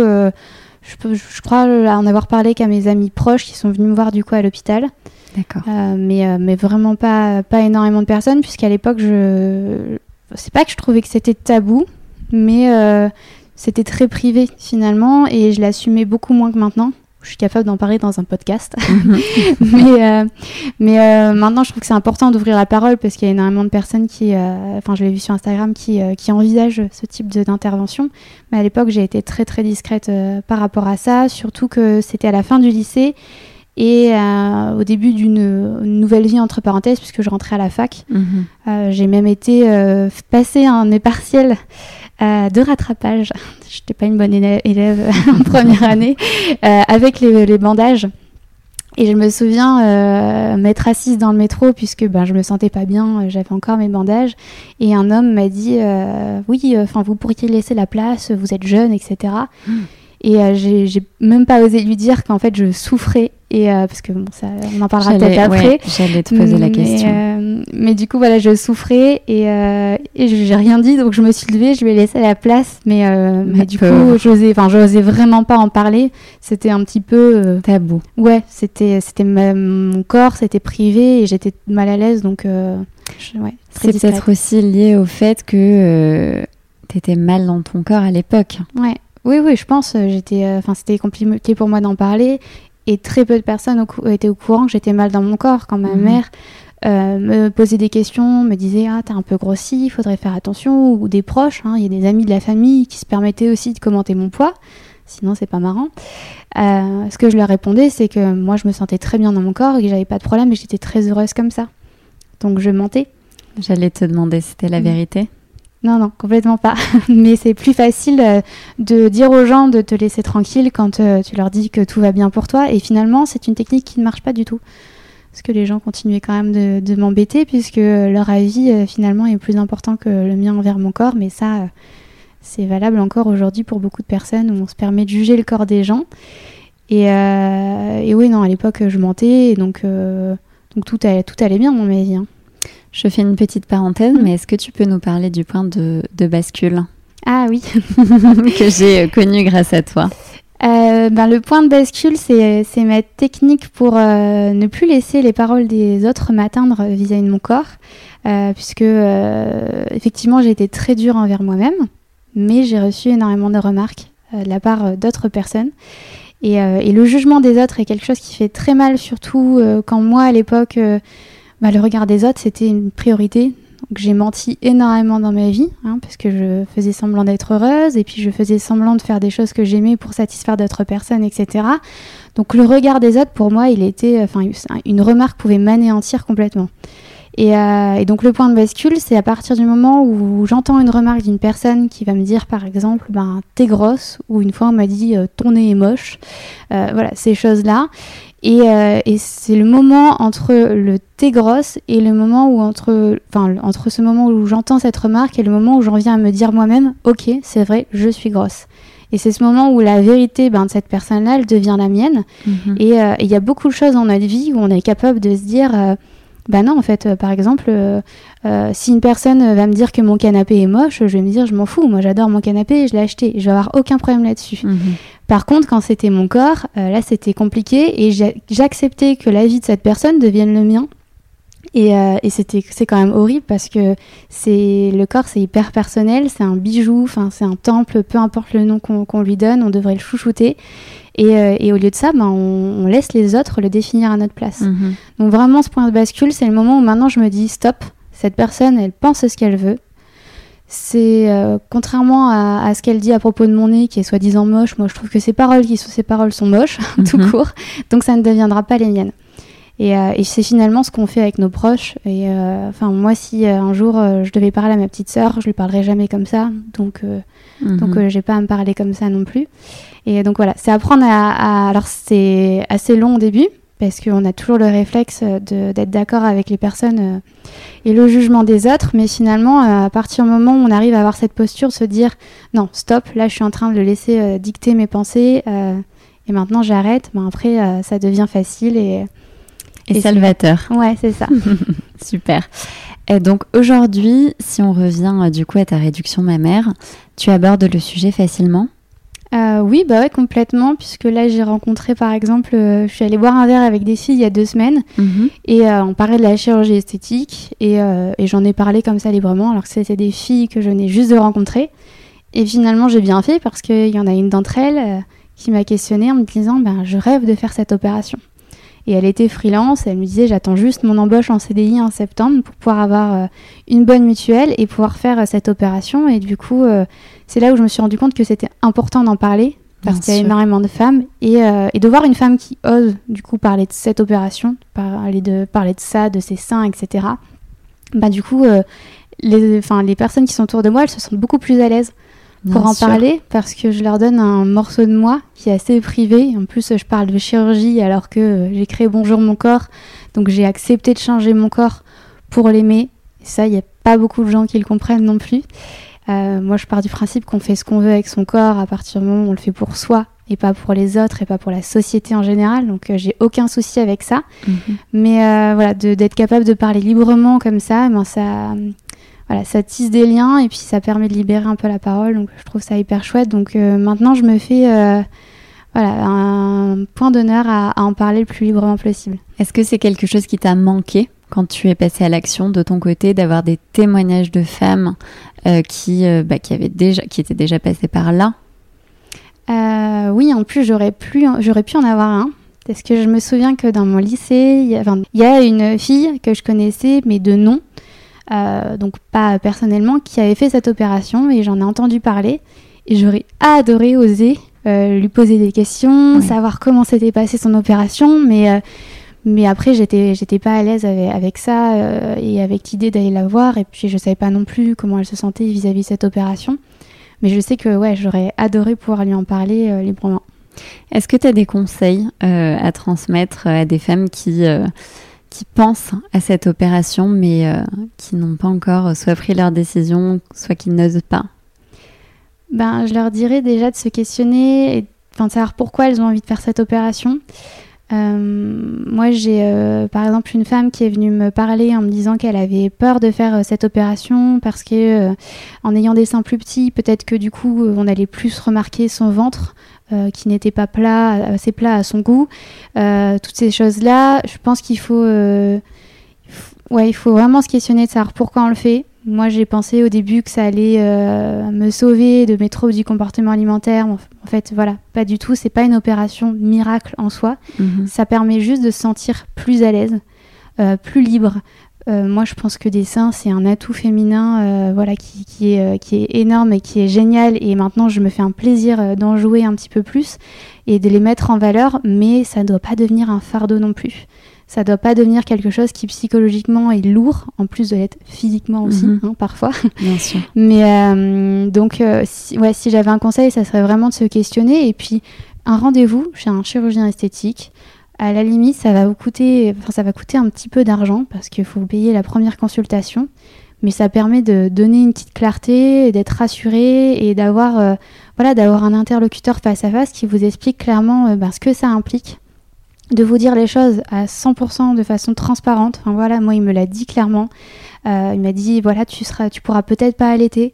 je, je, crois en avoir parlé qu'à mes amis proches qui sont venus me voir du coup à l'hôpital. D'accord. mais, mais vraiment pas, pas énormément de personnes, puisqu'à l'époque, je. C'est pas que je trouvais que c'était tabou, mais c'était très privé finalement et je l'assumais beaucoup moins que maintenant. Je suis capable d'en parler dans un podcast. Mais euh, mais euh, maintenant, je trouve que c'est important d'ouvrir la parole parce qu'il y a énormément de personnes qui, euh, enfin, je l'ai vu sur Instagram, qui, qui envisagent ce type d'intervention. Mais à l'époque, j'ai été très très discrète par rapport à ça, surtout que c'était à la fin du lycée et au début d'une nouvelle vie entre parenthèses puisque je rentrais à la fac. Mhm. j'ai même été passer un mes partiels euh, de rattrapage. Je n'étais pas une bonne élève, en première année, euh, avec les, bandages. Et je me souviens euh, m'être assise dans le métro puisque ben, je me sentais pas bien, j'avais encore mes bandages. Et un homme m'a dit Oui, enfin vous pourriez laisser la place, vous êtes jeune, etc. Et euh, j'ai même pas osé lui dire qu'en fait je souffrais. Et, euh, parce que bon, ça, on en parlera peut-être après. J'allais te poser la question. Euh, mais du coup, voilà, je souffrais et, et j'ai rien dit. Donc je me suis levée, je lui ai laissé la place. Mais, mais du coup, j'osais vraiment pas en parler. C'était un petit peu. Tabou. Ouais, c'était mon corps, c'était privé et j'étais mal à l'aise. Donc, ouais, c'est peut-être aussi lié au fait que tu étais mal dans ton corps à l'époque. Ouais. Oui, oui, je pense. Euh, j'étais, euh, enfin, c'était compliqué pour moi d'en parler, et très peu de personnes étaient au courant que j'étais mal dans mon corps. Quand ma mhm. mère euh, me posait des questions, me disait ah t'es un peu grossi, il faudrait faire attention, ou des proches, hein, il y a des amis de la famille qui se permettaient aussi de commenter mon poids. Sinon, c'est pas marrant. ce que je leur répondais, c'est que moi, je me sentais très bien dans mon corps et que j'avais pas de problème et j'étais très heureuse comme ça. Donc, je mentais. J'allais te demander, c'était la mm. vérité non, non, complètement pas. Mais c'est plus facile euh, de dire aux gens de te laisser tranquille quand euh, tu leur dis que tout va bien pour toi. Et finalement, c'est une technique qui ne marche pas du tout. Parce que les gens continuaient quand même de, m'embêter puisque leur avis euh, finalement est plus important que le mien envers mon corps. Mais ça, c'est valable encore aujourd'hui pour beaucoup de personnes où on se permet de juger le corps des gens. Et, oui, non, à l'époque, je mentais. Donc, tout, allait, bien dans ma. Hein. Je fais une petite parenthèse, mais est-ce que tu peux nous parler du point de, bascule Ah oui. que j'ai euh, connu grâce à toi. Euh, ben, le point de bascule, c'est ma technique pour euh, ne plus laisser les paroles des autres m'atteindre vis-à-vis de mon corps. puisque, effectivement, j'ai été très dure envers moi-même, mais j'ai reçu énormément de remarques de la part d'autres personnes. Et, et, le jugement des autres est quelque chose qui fait très mal, surtout quand moi, à l'époque, bah, le regard des autres, c'était une priorité. Donc j'ai menti énormément dans ma vie, hein, parce que je faisais semblant d'être heureuse, et puis je faisais semblant de faire des choses que j'aimais pour satisfaire d'autres personnes, etc. Donc le regard des autres, pour moi, il était, enfin, une remarque pouvait m'anéantir complètement. Et, euh, et, donc le point de bascule, c'est à partir du moment où j'entends une remarque d'une personne qui va me dire, par exemple, ben t'es grosse, ou une fois on m'a dit euh, ton nez est moche, euh, voilà ces choses-là. Euh, et, c'est le moment entre le thé grosse et le moment où entre, enfin, entre ce moment où j'entends cette remarque et le moment où j'en viens à me dire moi-même, ok, c'est vrai, je suis grosse. Et c'est ce moment où la vérité ben, de cette personne-là, elle devient la mienne. Mhm. Euh, et il y a beaucoup de choses dans notre vie où on est capable de se dire, euh, ben non, en fait, par exemple, si une personne va me dire que mon canapé est moche, je vais me dire, je m'en fous, moi j'adore mon canapé, et je l'ai acheté, je vais avoir aucun problème là-dessus. Mhm. Par contre, quand c'était mon corps, euh, là c'était compliqué et j'acceptais que la vie de cette personne devienne le mien. Et, euh, c'était c'est quand même horrible parce que c'est le corps c'est hyper personnel, c'est un bijou, enfin c'est un temple, peu importe le nom qu'on lui donne, on devrait le chouchouter. Et, euh, au lieu de ça, ben, on, laisse les autres le définir à notre place. Mhm. Donc vraiment, ce point de bascule, c'est le moment où maintenant je me dis stop, cette personne, elle pense ce qu'elle veut, c'est euh, contrairement à, ce qu'elle dit à propos de mon nez qui est soi-disant moche, moi je trouve que ses paroles qui sont ses paroles sont moches tout mhm. court, donc ça ne deviendra pas les miennes. Et, euh, et c'est finalement ce qu'on fait avec nos proches. Et euh, enfin moi si un jour je devais parler à ma petite sœur, je lui parlerai jamais comme ça, donc mhm. donc j'ai pas à me parler comme ça non plus. Et donc voilà, c'est apprendre à, à alors c'est assez long au début parce qu'on a toujours le réflexe d'être d'accord avec les personnes euh, et le jugement des autres, mais finalement, euh, à partir du moment où on arrive à avoir cette posture, se dire non, stop, là je suis en train de le laisser euh, dicter mes pensées Et maintenant, j'arrête. Mais après, ça devient facile et. Et, salvateur. Ouais, c'est ça. Super. Et donc aujourd'hui, si on revient du coup à ta réduction mammaire, tu abordes le sujet facilement? Euh, oui, bah ouais, complètement, puisque là j'ai rencontré par exemple, euh, je suis allée boire un verre avec des filles il y a deux semaines mhm. et euh, on parlait de la chirurgie esthétique et, et j'en ai parlé comme ça librement alors que c'était des filles que je venais juste de rencontrer. Et finalement j'ai bien fait parce qu'il y en a une d'entre elles qui m'a questionnée en me disant ben, je rêve de faire cette opération. Et elle était freelance, elle me disait j'attends juste mon embauche en CDI en septembre pour pouvoir avoir euh, une bonne mutuelle et pouvoir faire euh, cette opération. Et du coup, euh, c'est là où je me suis rendu compte que c'était important d'en parler parce qu'il y a énormément de femmes et, et, de voir une femme qui ose du coup parler de cette opération, parler de, parler de ça, de ses seins, etc. Bah du coup, les, les personnes qui sont autour de moi, elles se sentent beaucoup plus à l'aise pour en parler parce que je leur donne un morceau de moi qui est assez privé. En plus, je parle de chirurgie alors que j'ai créé Bonjour mon corps. Donc j'ai accepté de changer mon corps pour l'aimer. Ça, il n'y a pas beaucoup de gens qui le comprennent non plus. Euh, moi, je pars du principe qu'on fait ce qu'on veut avec son corps à partir du moment où on le fait pour soi et pas pour les autres et pas pour la société en général. Donc euh, j'ai aucun souci avec ça. Mhm. Mais euh, voilà, d'être capable de parler librement comme ça, ben ça, voilà, ça tisse des liens et puis ça permet de libérer un peu la parole. Donc je trouve ça hyper chouette. Donc euh, maintenant, je me fais euh, voilà, un point d'honneur à, en parler le plus librement possible. Est-ce que c'est quelque chose qui t'a manqué quand tu es passé à l'action de ton côté, d'avoir des témoignages de femmes euh, qui, bah, qui, avaient déjà, qui étaient déjà passées par là? Oui, en plus, j'aurais pu, j'aurais pu en avoir un. Parce que je me souviens que dans mon lycée, il y, y a une fille que je connaissais, mais de nom, euh, donc pas personnellement, qui avait fait cette opération et j'en ai entendu parler. Et j'aurais adoré oser euh, lui poser des questions, savoir comment s'était passée son opération, mais, euh, mais après j'étais, j'étais pas à l'aise avec, ça et avec l'idée d'aller la voir. Et puis je savais pas non plus comment elle se sentait vis-à-vis de cette opération. Mais je sais que ouais, j'aurais adoré pouvoir lui en parler librement. Est-ce que tu as des conseils à transmettre à des femmes qui qui pensent à cette opération, mais euh, qui n'ont pas encore soit pris leur décision, soit qui n'osent pas ben, Je leur dirais déjà de se questionner et de savoir pourquoi elles ont envie de faire cette opération. Euh, moi, j'ai euh, par exemple une femme qui est venue me parler en me disant qu'elle avait peur de faire cette opération parce que en ayant des seins plus petits, peut-être que du coup, on allait plus remarquer son ventre euh, qui n'était pas plat, assez plat à son goût. Euh, toutes ces choses-là, je pense qu'il faut, euh, ouais, il faut vraiment se questionner de savoir pourquoi on le fait. Moi, j'ai pensé au début que ça allait me sauver de mes troubles du comportement alimentaire. En fait, voilà, pas du tout. C'est pas une opération miracle en soi. Mhm. Ça permet juste de se sentir plus à l'aise, plus libre, euh, moi, je pense que des seins, c'est un atout féminin euh, voilà, qui, est, euh, qui est énorme et qui est génial. Et maintenant, je me fais un plaisir d'en jouer un petit peu plus et de les mettre en valeur, mais ça ne doit pas devenir un fardeau non plus. Ça ne doit pas devenir quelque chose qui psychologiquement est lourd, en plus de l'être physiquement aussi, mhm. hein, parfois. Bien sûr. Mais donc, si, ouais, si j'avais un conseil, ça serait vraiment de se questionner. Et puis, un rendez-vous chez un chirurgien esthétique à la limite, ça va vous coûter, enfin, ça va coûter un petit peu d'argent parce qu'il faut payer la première consultation, mais ça permet de donner une petite clarté, d'être rassuré et d'avoir, euh, voilà, d'avoir un interlocuteur face à face qui vous explique clairement euh, ben, ce que ça implique, de vous dire les choses à 100% de façon transparente. Enfin voilà, moi il me l'a dit clairement. Euh, il m'a dit voilà, tu seras, tu pourras peut-être pas allaiter.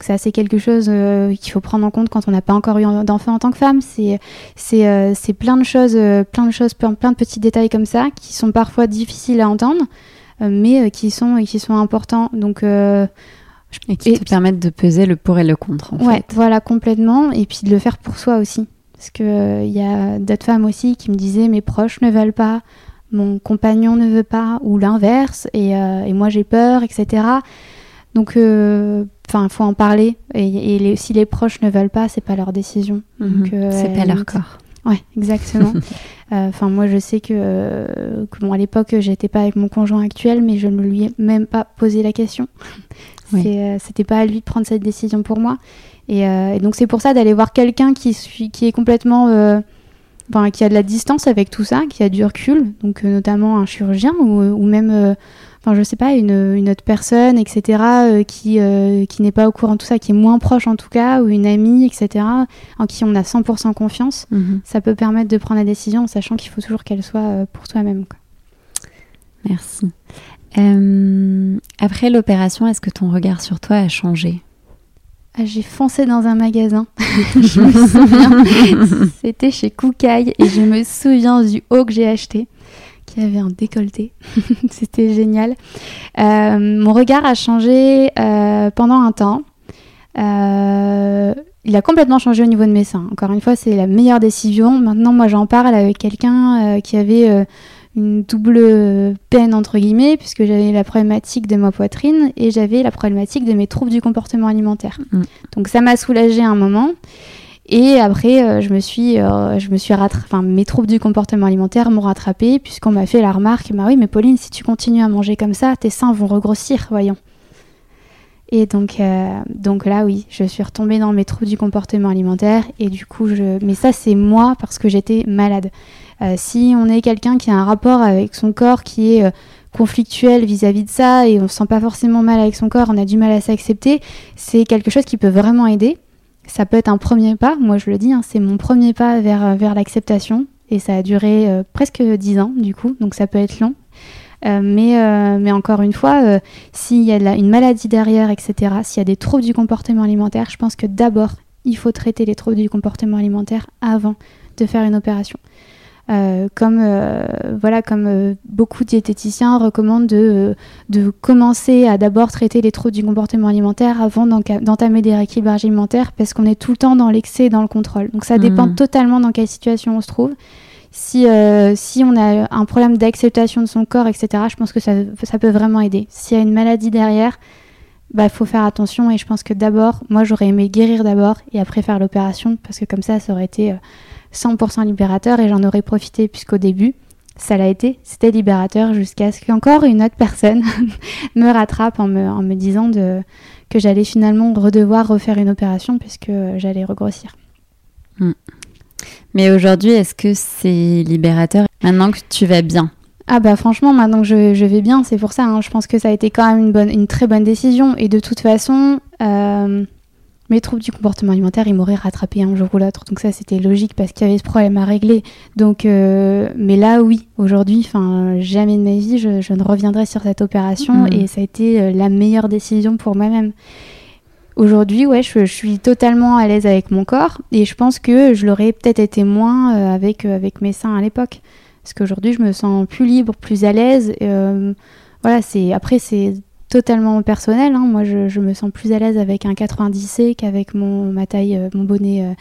Ça, c'est quelque chose euh, qu'il faut prendre en compte quand on n'a pas encore eu d'enfant en tant que femme. C'est c'est euh, plein de choses, euh, plein de choses, plein, plein, de petits détails comme ça qui sont parfois difficiles à entendre, mais qui sont qui sont importants. Donc et qui te permettent de peser le pour et le contre. En ouais, voilà complètement. Et puis de le faire pour soi aussi, parce que il y a d'autres femmes aussi qui me disaient mes proches ne veulent pas, mon compagnon ne veut pas, ou l'inverse, et, et moi j'ai peur, etc. Donc Enfin, faut en parler. Et, si les proches ne veulent pas, c'est pas leur décision. Mhm. Euh, c'est pas leur corps. Ouais, exactement. Euh, enfin, moi, je sais que, euh, bon, à l'époque, j'étais pas avec mon conjoint actuel, mais je ne lui ai même pas posé la question. C'était pas à lui de prendre cette décision pour moi. Et, donc, c'est pour ça d'aller voir quelqu'un qui, qui est complètement enfin, qui a de la distance avec tout ça, qui a du recul, donc notamment un chirurgien ou, ou même enfin je sais pas, une, une autre personne, etc., euh, qui, euh, qui n'est pas au courant de tout ça, qui est moins proche en tout cas, ou une amie, etc., en qui on a 100% confiance, mhm. ça peut permettre de prendre la décision en sachant qu'il faut toujours qu'elle soit euh, pour toi-même. Merci. après l'opération, est-ce que ton regard sur toi a changé? Ah, j'ai foncé dans un magasin. je me souviens. C'était chez Koukaï et je me souviens du haut que j'ai acheté qui avait un décolleté. C'était génial. Euh, mon regard a changé euh, pendant un temps. Euh, il a complètement changé au niveau de mes seins. Encore une fois, c'est la meilleure décision. Maintenant, moi, j'en parle avec quelqu'un qui avait une double peine, entre guillemets, puisque j'avais la problématique de ma poitrine et j'avais la problématique de mes troubles du comportement alimentaire. Mm. Donc, ça m'a soulagé un moment. Et après, euh, je me suis, euh, je me suis enfin, mes troubles du comportement alimentaire m'ont rattrapé puisqu'on m'a fait la remarque, bah oui, mais Pauline, si tu continues à manger comme ça, tes seins vont regrossir, voyons. Et donc, euh, donc là, oui, je suis retombée dans mes troubles du comportement alimentaire et du coup, je, mais ça, c'est moi parce que j'étais malade. si on est quelqu'un qui a un rapport avec son corps qui est conflictuel vis-à-vis de ça et on se sent pas forcément mal avec son corps, on a du mal à s'accepter, c'est quelque chose qui peut vraiment aider ça peut être un premier pas. Moi, je le dis, hein, c'est mon premier pas vers, euh, vers l'acceptation. Et ça a duré euh, presque dix ans, du coup, donc ça peut être long. Euh, mais, mais encore une fois, s'il y a une maladie derrière, etc., s'il y a des troubles du comportement alimentaire, je pense que d'abord, il faut traiter les troubles du comportement alimentaire avant de faire une opération. Euh, comme euh, voilà, comme euh, beaucoup de diététiciens recommandent de, de commencer à d'abord traiter les troubles du comportement alimentaire avant d'entamer des rééquilibrages alimentaires parce qu'on est tout le temps dans l'excès et dans le contrôle. Donc ça dépend mmh. totalement dans quelle situation on se trouve. Si, si on a un problème d'acceptation de son corps, etc., je pense que ça, ça peut vraiment aider. S'il y a une maladie derrière, il bah, faut faire attention et je pense que d'abord, moi j'aurais aimé guérir d'abord et après faire l'opération parce que comme ça, ça aurait été 100% libérateur et j'en aurais profité puisqu'au début, ça l'a été, c'était libérateur jusqu'à ce qu'encore une autre personne me rattrape en me, en me disant de, que j'allais finalement redevoir refaire une opération puisque j'allais regrossir. Hmm. Mais aujourd'hui, est-ce que c'est libérateur maintenant que tu vas bien? Ah bah franchement, maintenant que je, vais bien, c'est pour ça. Hein. je pense que ça a été quand même une, bonne, une très bonne décision. Et de toute façon, euh, mes troubles du comportement alimentaire, ils m'auraient rattrapé un jour ou l'autre. Donc ça, c'était logique parce qu'il y avait ce problème à régler. Donc, euh, mais là, oui, aujourd'hui, enfin, jamais de ma vie, je, ne reviendrai sur cette opération mm. et ça a été euh, la meilleure décision pour moi-même. Aujourd'hui, ouais, je, suis totalement à l'aise avec mon corps et je pense que je l'aurais peut-être été moins euh, avec avec mes seins à l'époque. Parce qu'aujourd'hui, je me sens plus libre, plus à l'aise. voilà, c'est après c'est totalement personnel. Hein. Moi, je, me sens plus à l'aise avec un 90C qu'avec mon, ma taille, euh, mon bonnet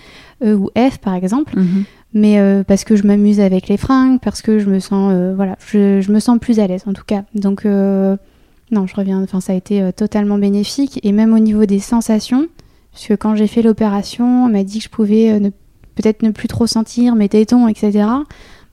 euh, E ou F, par exemple. Mhm. Mais euh, parce que je m'amuse avec les fringues, parce que je me sens, voilà, je, me sens plus à l'aise en tout cas. Donc, non, je reviens, enfin, ça a été totalement bénéfique. Et même au niveau des sensations, parce que quand j'ai fait l'opération, on m'a dit que je pouvais peut-être ne plus trop sentir mes tétons, etc.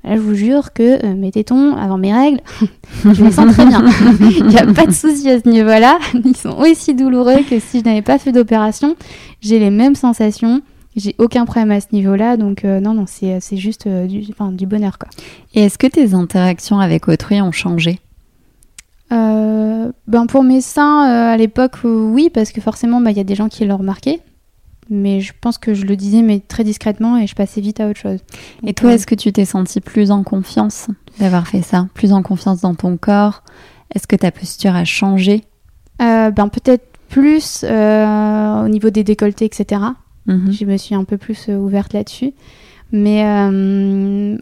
Là, je vous jure que euh, mes tétons, avant mes règles, je me sens très bien. Il n'y a pas de souci à ce niveau-là. Ils sont aussi douloureux que si je n'avais pas fait d'opération. J'ai les mêmes sensations. J'ai aucun problème à ce niveau-là. Donc, euh, non, non, c'est, c'est juste euh, du, du bonheur. Quoi. Et est-ce que tes interactions avec autrui ont changé? Ben Pour mes seins, à l'époque, oui, parce que forcément, bah, il y a des gens qui l'ont remarqué mais je pense que je le disais mais très discrètement et je passais vite à autre chose. et toi, est-ce que tu t'es sentie plus en confiance d'avoir fait ça? Plus en confiance dans ton corps? Est-ce que ta posture a changé? Euh, Ben peut-être plus euh, au niveau des décolletés, etc. Mhm. Je me suis un peu plus euh, ouverte là-dessus. Mais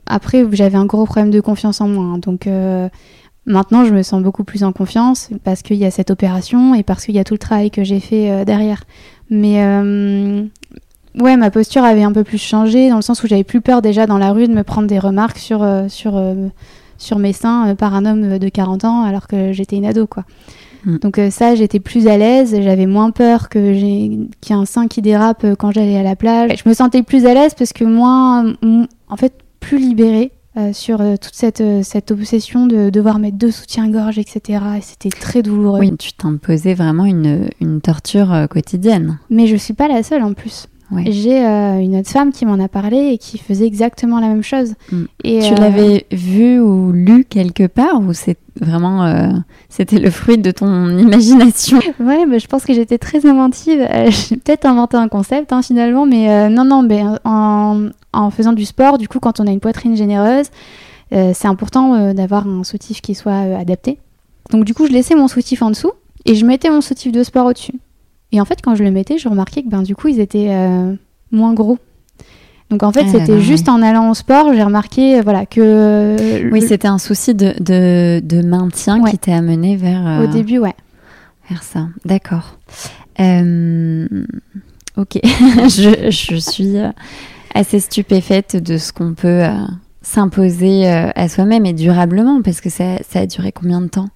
après, j'avais un gros problème de confiance en moi. Hein. donc maintenant, je me sens beaucoup plus en confiance parce qu'il y a cette opération et parce qu'il y a tout le travail que j'ai fait derrière. Mais euh, ouais, ma posture avait un peu plus changé dans le sens où j'avais plus peur déjà dans la rue de me prendre des remarques sur, euh, sur, euh, sur mes seins par un homme de 40 ans alors que j'étais une ado, quoi. Mm. Donc ça, j'étais plus à l'aise, j'avais moins peur que j'ai qu'il y ait un sein qui dérape quand j'allais à la plage. Je me sentais plus à l'aise parce que moins, en fait, plus libérée euh, sur euh, toute cette, euh, cette obsession de devoir mettre deux soutiens-gorge, etc. Et c'était très douloureux. Oui, tu t'imposais vraiment une, une torture quotidienne. Mais je suis pas la seule en plus. j'ai une autre femme qui m'en a parlé et qui faisait exactement la même chose. Mm. Et, tu l'avais vu ou lu quelque part ou c'est vraiment c'était le fruit de ton imagination Ouais, bah, je pense que j'étais très inventive. j'ai peut-être inventé un concept hein, finalement, mais non, non, mais en, faisant du sport, du coup, quand on a une poitrine généreuse, c'est important d'avoir un soutif qui soit adapté. Donc du coup, je laissais mon soutif en dessous et je mettais mon soutif de sport au-dessus. Et en fait, quand je le mettais, je remarquais que ben, du coup, ils étaient euh, moins gros. Donc en fait, ah c'était juste en allant au sport, j'ai remarqué euh, voilà que. Oui, c'était un souci de, de, maintien qui t'a amené vers. Au euh, début, ouais. Vers ça, d'accord. Ok, je, je, suis assez stupéfaite de ce qu'on peut s'imposer à soi-même et durablement, parce que ça, ça a duré combien de temps?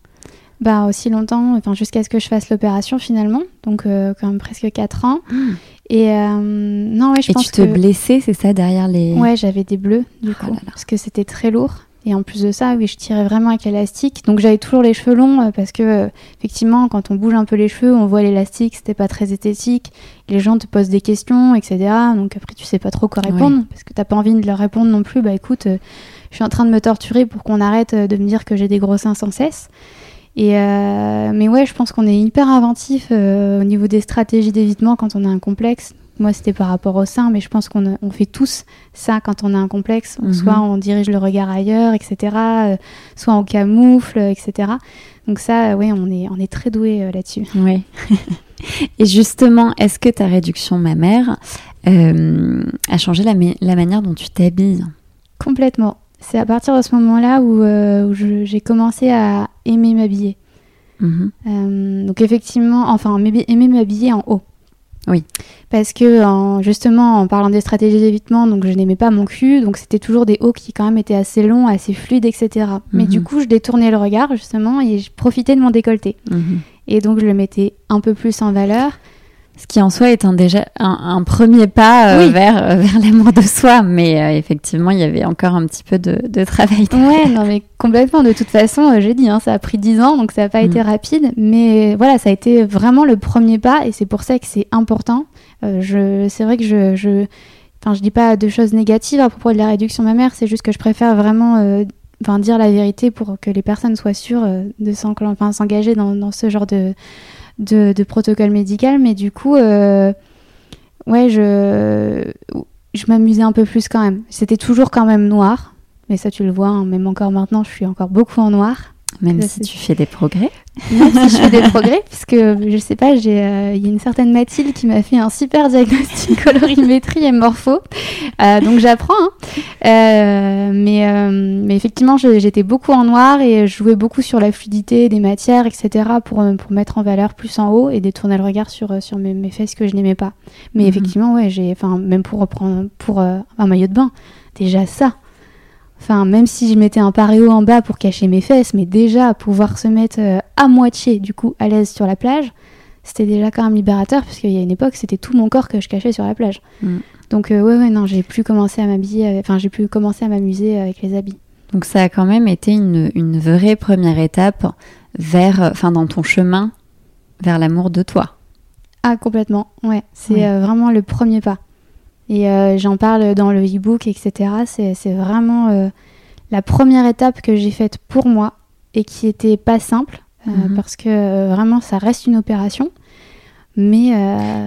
Bah, aussi longtemps, enfin jusqu'à ce que je fasse l'opération finalement, donc euh, quand même presque 4 ans. Hmm. Et euh, non, ouais, je Et tu te blessais, c'est ça, derrière les... Ouais, j'avais des bleus du oh coup, parce que c'était très lourd. Et en plus de ça, oui, je tirais vraiment avec l'élastique. Donc j'avais toujours les cheveux longs euh, parce que effectivement, quand on bouge un peu les cheveux, on voit l'élastique, c'était pas très esthétique. Les gens te posent des questions, etc. Donc après, tu sais pas trop quoi répondre parce que t'as pas envie de leur répondre non plus. Bah écoute, je suis en train de me torturer pour qu'on arrête de me dire que j'ai des gros seins sans cesse. Et euh, mais ouais, je pense qu'on est hyper inventif euh, au niveau des stratégies d'évitement quand on a un complexe. Moi, c'était par rapport au sein, mais je pense qu'on on fait tous ça quand on a un complexe. Mhm. Soit on dirige le regard ailleurs, etc. Euh, soit on camoufle, etc. Donc ça, oui, on est, on est très doué là-dessus. Oui. Et justement, est-ce que ta réduction mammaire a changé la, la manière dont tu t'habilles? Complètement c'est à partir de ce moment-là où, euh, j'ai commencé à aimer m'habiller. Mhm. Euh, donc effectivement, enfin aimer m'habiller en haut. Oui. Parce que justement, en parlant des stratégies d'évitement, donc je n'aimais pas mon cul, donc c'était toujours des hauts qui quand même étaient assez longs, assez fluides, etc. Mais du mhm. coup, je détournais le regard justement et je profitais de mon décolleté. Mhm. Et donc je le mettais un peu plus en valeur. Ce qui en soi est un, déjà un, premier pas euh, vers, euh, vers l'amour de soi, mais euh, effectivement, il y avait encore un petit peu de, de travail. Ouais, non, mais complètement. De toute façon, j'ai dit, hein, ça a pris dix ans, donc ça n'a pas été mm. rapide, mais voilà, ça a été vraiment le premier pas, et c'est pour ça que c'est important. je, c'est vrai que je, je, enfin, je dis pas de choses négatives à propos de la réduction mammaire, c'est juste que je préfère vraiment enfin, dire la vérité pour que les personnes soient sûres de s'engager dans, dans ce genre de de, protocole médical, mais du coup, euh, ouais, je, m'amusais un peu plus quand même. C'était toujours quand même noir, mais ça tu le vois, hein, même encore maintenant, je suis encore beaucoup en noir. Même si tu fais des progrès Même si je fais des progrès, puisque je sais pas, euh, il y a une certaine Mathilde qui m'a fait un super diagnostic colorimétrie et morpho. Euh, donc j'apprends. Hein. Euh, mais, mais effectivement, j'étais beaucoup en noir et je jouais beaucoup sur la fluidité des matières, etc. pour, pour mettre en valeur plus en haut et détourner le regard sur, sur mes, mes fesses que je n'aimais pas. Mais mhm. effectivement, ouais, j'ai, même pour reprendre pour un maillot de bain, déjà ça Enfin, même si je mettais un paréo en bas pour cacher mes fesses, mais déjà pouvoir se mettre euh, à moitié, du coup, à l'aise sur la plage, c'était déjà quand même libérateur, parce qu'il y a une époque, c'était tout mon corps que je cachais sur la plage. Mm. Donc, euh, ouais, ouais, non, j'ai plus commencé à m'habiller, enfin, j'ai plus commencé à m'amuser avec les habits. Donc, ça a quand même été une, une vraie première étape vers, enfin, dans ton chemin vers l'amour de toi. Ah, complètement, ouais. C'est euh, vraiment le premier pas. Et euh, j'en parle dans le e-book, etc. C'est vraiment euh, la première étape que j'ai faite pour moi et qui était pas simple euh, mhm. parce que vraiment ça reste une opération. Mais,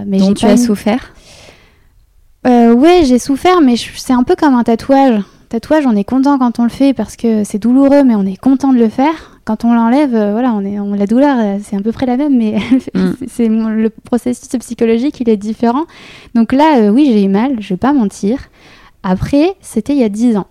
mais tu as souffert? Oui, j'ai souffert, mais c'est un peu comme un tatouage. Tatouage, on est content quand on le fait parce que c'est douloureux, mais on est content de le faire quand on l'enlève, euh, voilà, on est, on, la douleur, euh, c'est à peu près la même, mais mm. c'est le processus psychologique, il est différent. Donc là, euh, oui, j'ai eu mal, je vais pas mentir. Après, c'était il y a 10 ans.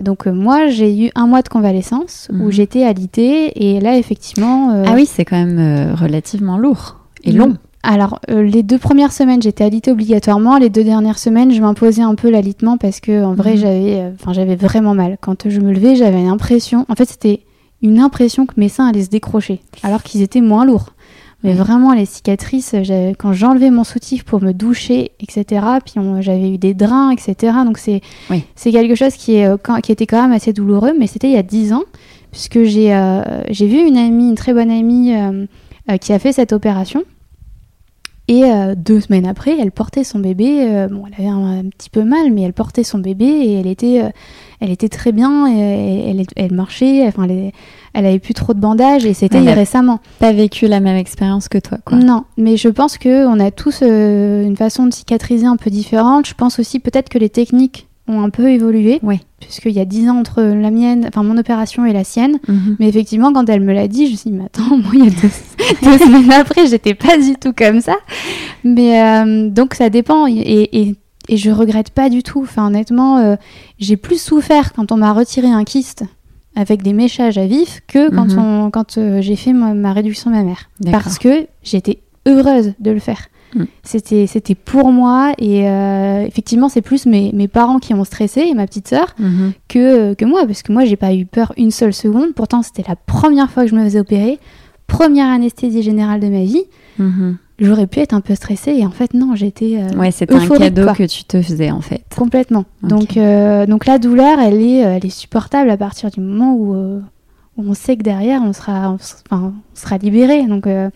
donc moi, j'ai eu un mois de convalescence où mm. j'étais alitée et là, effectivement... ah oui, c'est quand même relativement lourd et long. Alors, les deux premières semaines, j'étais alitée obligatoirement. Les deux dernières semaines, je m'imposais un peu l'alitement parce que, en vrai, mm. j'avais, enfin, j'avais vraiment mal. Quand je me levais, j'avais l'impression, en fait, c'était une impression que mes seins allaient se décrocher, alors qu'ils étaient moins lourds. Mais vraiment, les cicatrices, quand j'enlevais mon soutif pour me doucher, etc., puis j'avais eu des drains, etc. Donc c'est quelque chose qui, est, euh, qui était quand même assez douloureux, mais c'était il y a 10 ans, puisque j'ai euh, j'ai vu une amie, une très bonne amie, euh, qui a fait cette opération. Et euh, deux semaines après, elle portait son bébé. euh, bon, elle avait un, un petit peu mal, mais elle portait son bébé et elle était, euh, elle était très bien. Et, elle, elle marchait. Enfin, elle, elle avait plus trop de bandages et c'était Elle a- récemment. Pas vécu la même expérience que toi, quoi. Non, mais je pense que on a tous une façon de cicatriser un peu différente. Je pense aussi peut-être que les techniques ont un peu évolué. Oui. Puisqu'il y a dix ans entre la mienne, enfin mon opération et la sienne. Mhm. Mais effectivement, quand elle me l'a dit, je me suis dit, mais attends, moi, il y a deux, deux semaines après, j'étais pas du tout comme ça. Mais euh, donc, ça dépend. Et, et, et je regrette pas du tout. Enfin, honnêtement, euh, j'ai plus souffert quand on m'a retiré un kyste avec des méchages à vif que quand, Mhm. on, quand euh, j'ai fait ma, ma réduction mammaire. Parce que j'étais heureuse de le faire. Mm. C'était, c'était pour moi et euh, effectivement c'est plus mes, mes parents qui ont stressé et ma petite sœur Mhm. que, que moi, parce que moi, j'ai pas eu peur une seule seconde. Pourtant, c'était la première fois que je me faisais opérer, première anesthésie générale de ma vie. Mhm. J'aurais pu être un peu stressée et en fait, non, j'étais euh, Ouais, c'était un cadeau quoi. que tu te faisais, en fait. complètement. Donc, euh, donc la douleur, elle est, euh, elle est supportable à partir du moment euh, où on sait que derrière, on sera, on, enfin, on sera libéré. Donc, euh,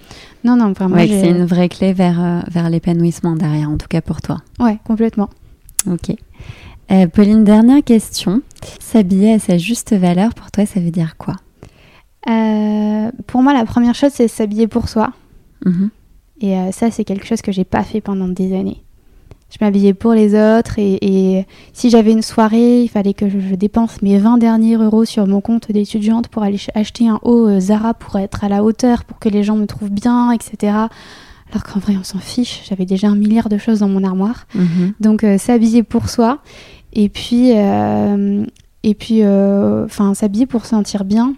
non, non, enfin, Ouais, c'est une vraie clé vers, euh, vers l'épanouissement derrière, en tout cas pour toi. ouais, complètement. Ok. Euh, Pauline, dernière question. S'habiller à sa juste valeur, pour toi, ça veut dire quoi? Pour moi, la première chose, c'est s'habiller pour soi. Mhm. Et ça, c'est quelque chose que j'ai pas fait pendant des années. Je m'habillais pour les autres et, et si j'avais une soirée, il fallait que je, je dépense mes 20 derniers euros sur mon compte d'étudiante pour aller ch- acheter un haut euh, Zara pour être à la hauteur, pour que les gens me trouvent bien, etc. Alors qu'en vrai, on s'en fiche. J'avais déjà un milliard de choses dans mon armoire. Mhm. Donc euh, s'habiller pour soi et puis euh, et puis euh, enfin s'habiller pour se sentir bien.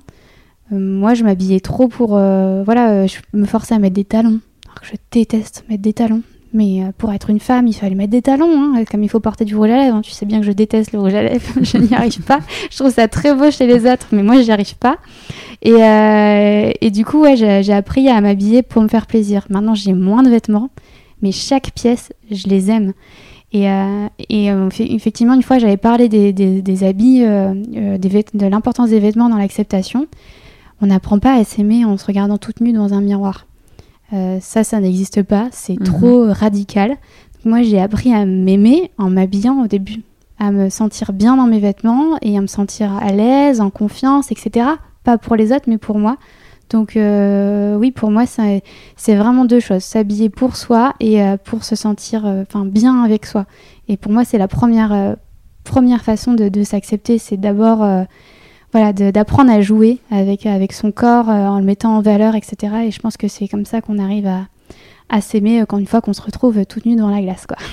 Moi je m'habillais trop pour voilà je me forçais à mettre des talons. Alors que je déteste mettre des talons. Mais euh, pour être une femme, il fallait mettre des talons, hein, comme il faut porter du rouge à lèvres. hein. Tu sais bien que je déteste le rouge à lèvres, je n'y arrive pas. Je trouve ça très beau chez les autres, mais moi, j'y arrive pas. Et, euh, du coup, ouais, j'ai appris à m'habiller pour me faire plaisir. Maintenant, j'ai moins de vêtements, mais chaque pièce, je les aime. Et, euh, effectivement, une fois, j'avais parlé des, habits, de l'importance des vêtements dans l'acceptation. On n'apprend pas à s'aimer en se regardant toute nue dans un miroir. Euh, ça, ça n'existe pas. C'est Mhm. trop radical. Donc, moi, j'ai appris à m'aimer en m'habillant au début, à me sentir bien dans mes vêtements et à me sentir à l'aise, en confiance, etc. Pas pour les autres, mais pour moi. Donc euh, oui, pour moi, c'est vraiment deux choses s'habiller pour soi et euh, pour se sentir enfin bien avec soi. Et pour moi, c'est la première première façon de, de s'accepter, c'est d'abord voilà d'apprendre à jouer avec avec son corps euh, en le mettant en valeur, etc. Et je pense que c'est comme ça qu'on arrive à à s'aimer euh, quand une fois qu'on se retrouve toute nue devant la glace quoi.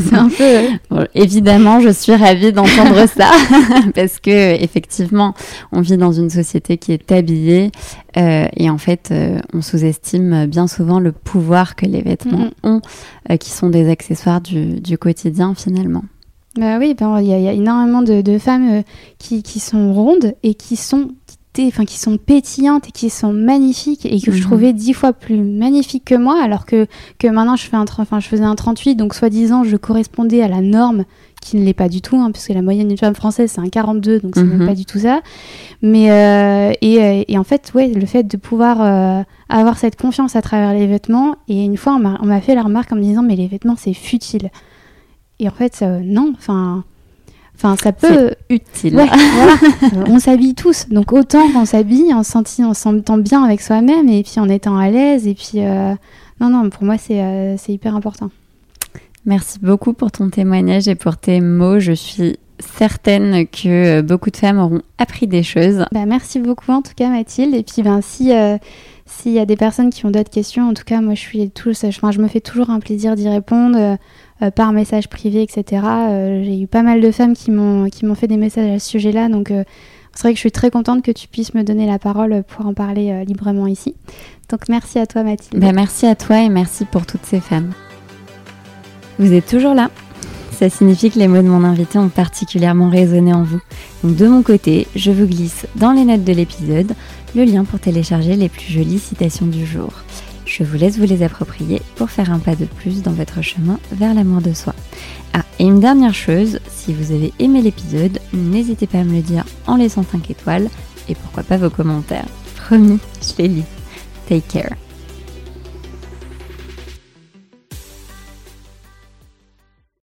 c'est un peu euh, Bon, évidemment, je suis ravie d'entendre ça parce que effectivement, on vit dans une société qui est habillée euh, et en fait, euh, on sous-estime bien souvent le pouvoir que les vêtements Mhm. ont, euh, qui sont des accessoires du, du quotidien finalement. Bah oui, ben, il y, a- il y a énormément de, de femmes euh, qui, qui sont rondes et qui sont, enfin, qui sont pétillantes et qui sont magnifiques et que Mhm. je trouvais dix fois plus magnifiques que moi, alors que, que maintenant je, fais un, enfin, je faisais un 38, donc soi-disant je correspondais à la norme qui ne l'est pas du tout, hein, puisque la moyenne d'une femme française c'est un 42, donc c'est Mhm. même pas du tout ça. Mais euh, et, euh, et en fait, ouais, le fait de pouvoir euh, avoir cette confiance à travers les vêtements, et une fois on m'a fait la remarque en me disant mais les vêtements c'est futile. Et en fait, euh, non, enfin, enfin, ça peut. Utile. Ouais, voilà. On s'habille tous, donc autant qu'on s'habille en se sentant, en se sentant bien avec soi-même et puis en étant à l'aise. Et puis, euh, non, non, pour moi, c'est euh, c'est hyper important. Merci beaucoup pour ton témoignage et pour tes mots. Je suis certaine que euh, beaucoup de femmes auront appris des choses. Bah, merci beaucoup en tout cas, Mathilde. Et puis, ben, si. euh, s'il y a des personnes qui ont d'autres questions, en tout cas, moi, je suis enfin, je me fais toujours un plaisir d'y répondre par message privé, etc. Euh, J'ai eu pas mal de femmes qui m'ont fait des messages à ce sujet-là, donc euh, c'est vrai que je suis très contente que tu puisses me donner la parole pour en parler euh, librement ici. Donc merci à toi, Mathilde. Bah, merci à toi et merci pour toutes ces femmes. Vous êtes toujours là Ça signifie que les mots de mon invité ont particulièrement résonné en vous. Donc de mon côté, je vous glisse dans les notes de l'épisode le lien pour télécharger les plus jolies citations du jour. Je vous laisse vous les approprier pour faire un pas de plus dans votre chemin vers l'amour de soi. Ah, et une dernière chose, si vous avez aimé l'épisode, n'hésitez pas à me le dire en laissant 5 étoiles et pourquoi pas vos commentaires. Promis, je les lis. Take care.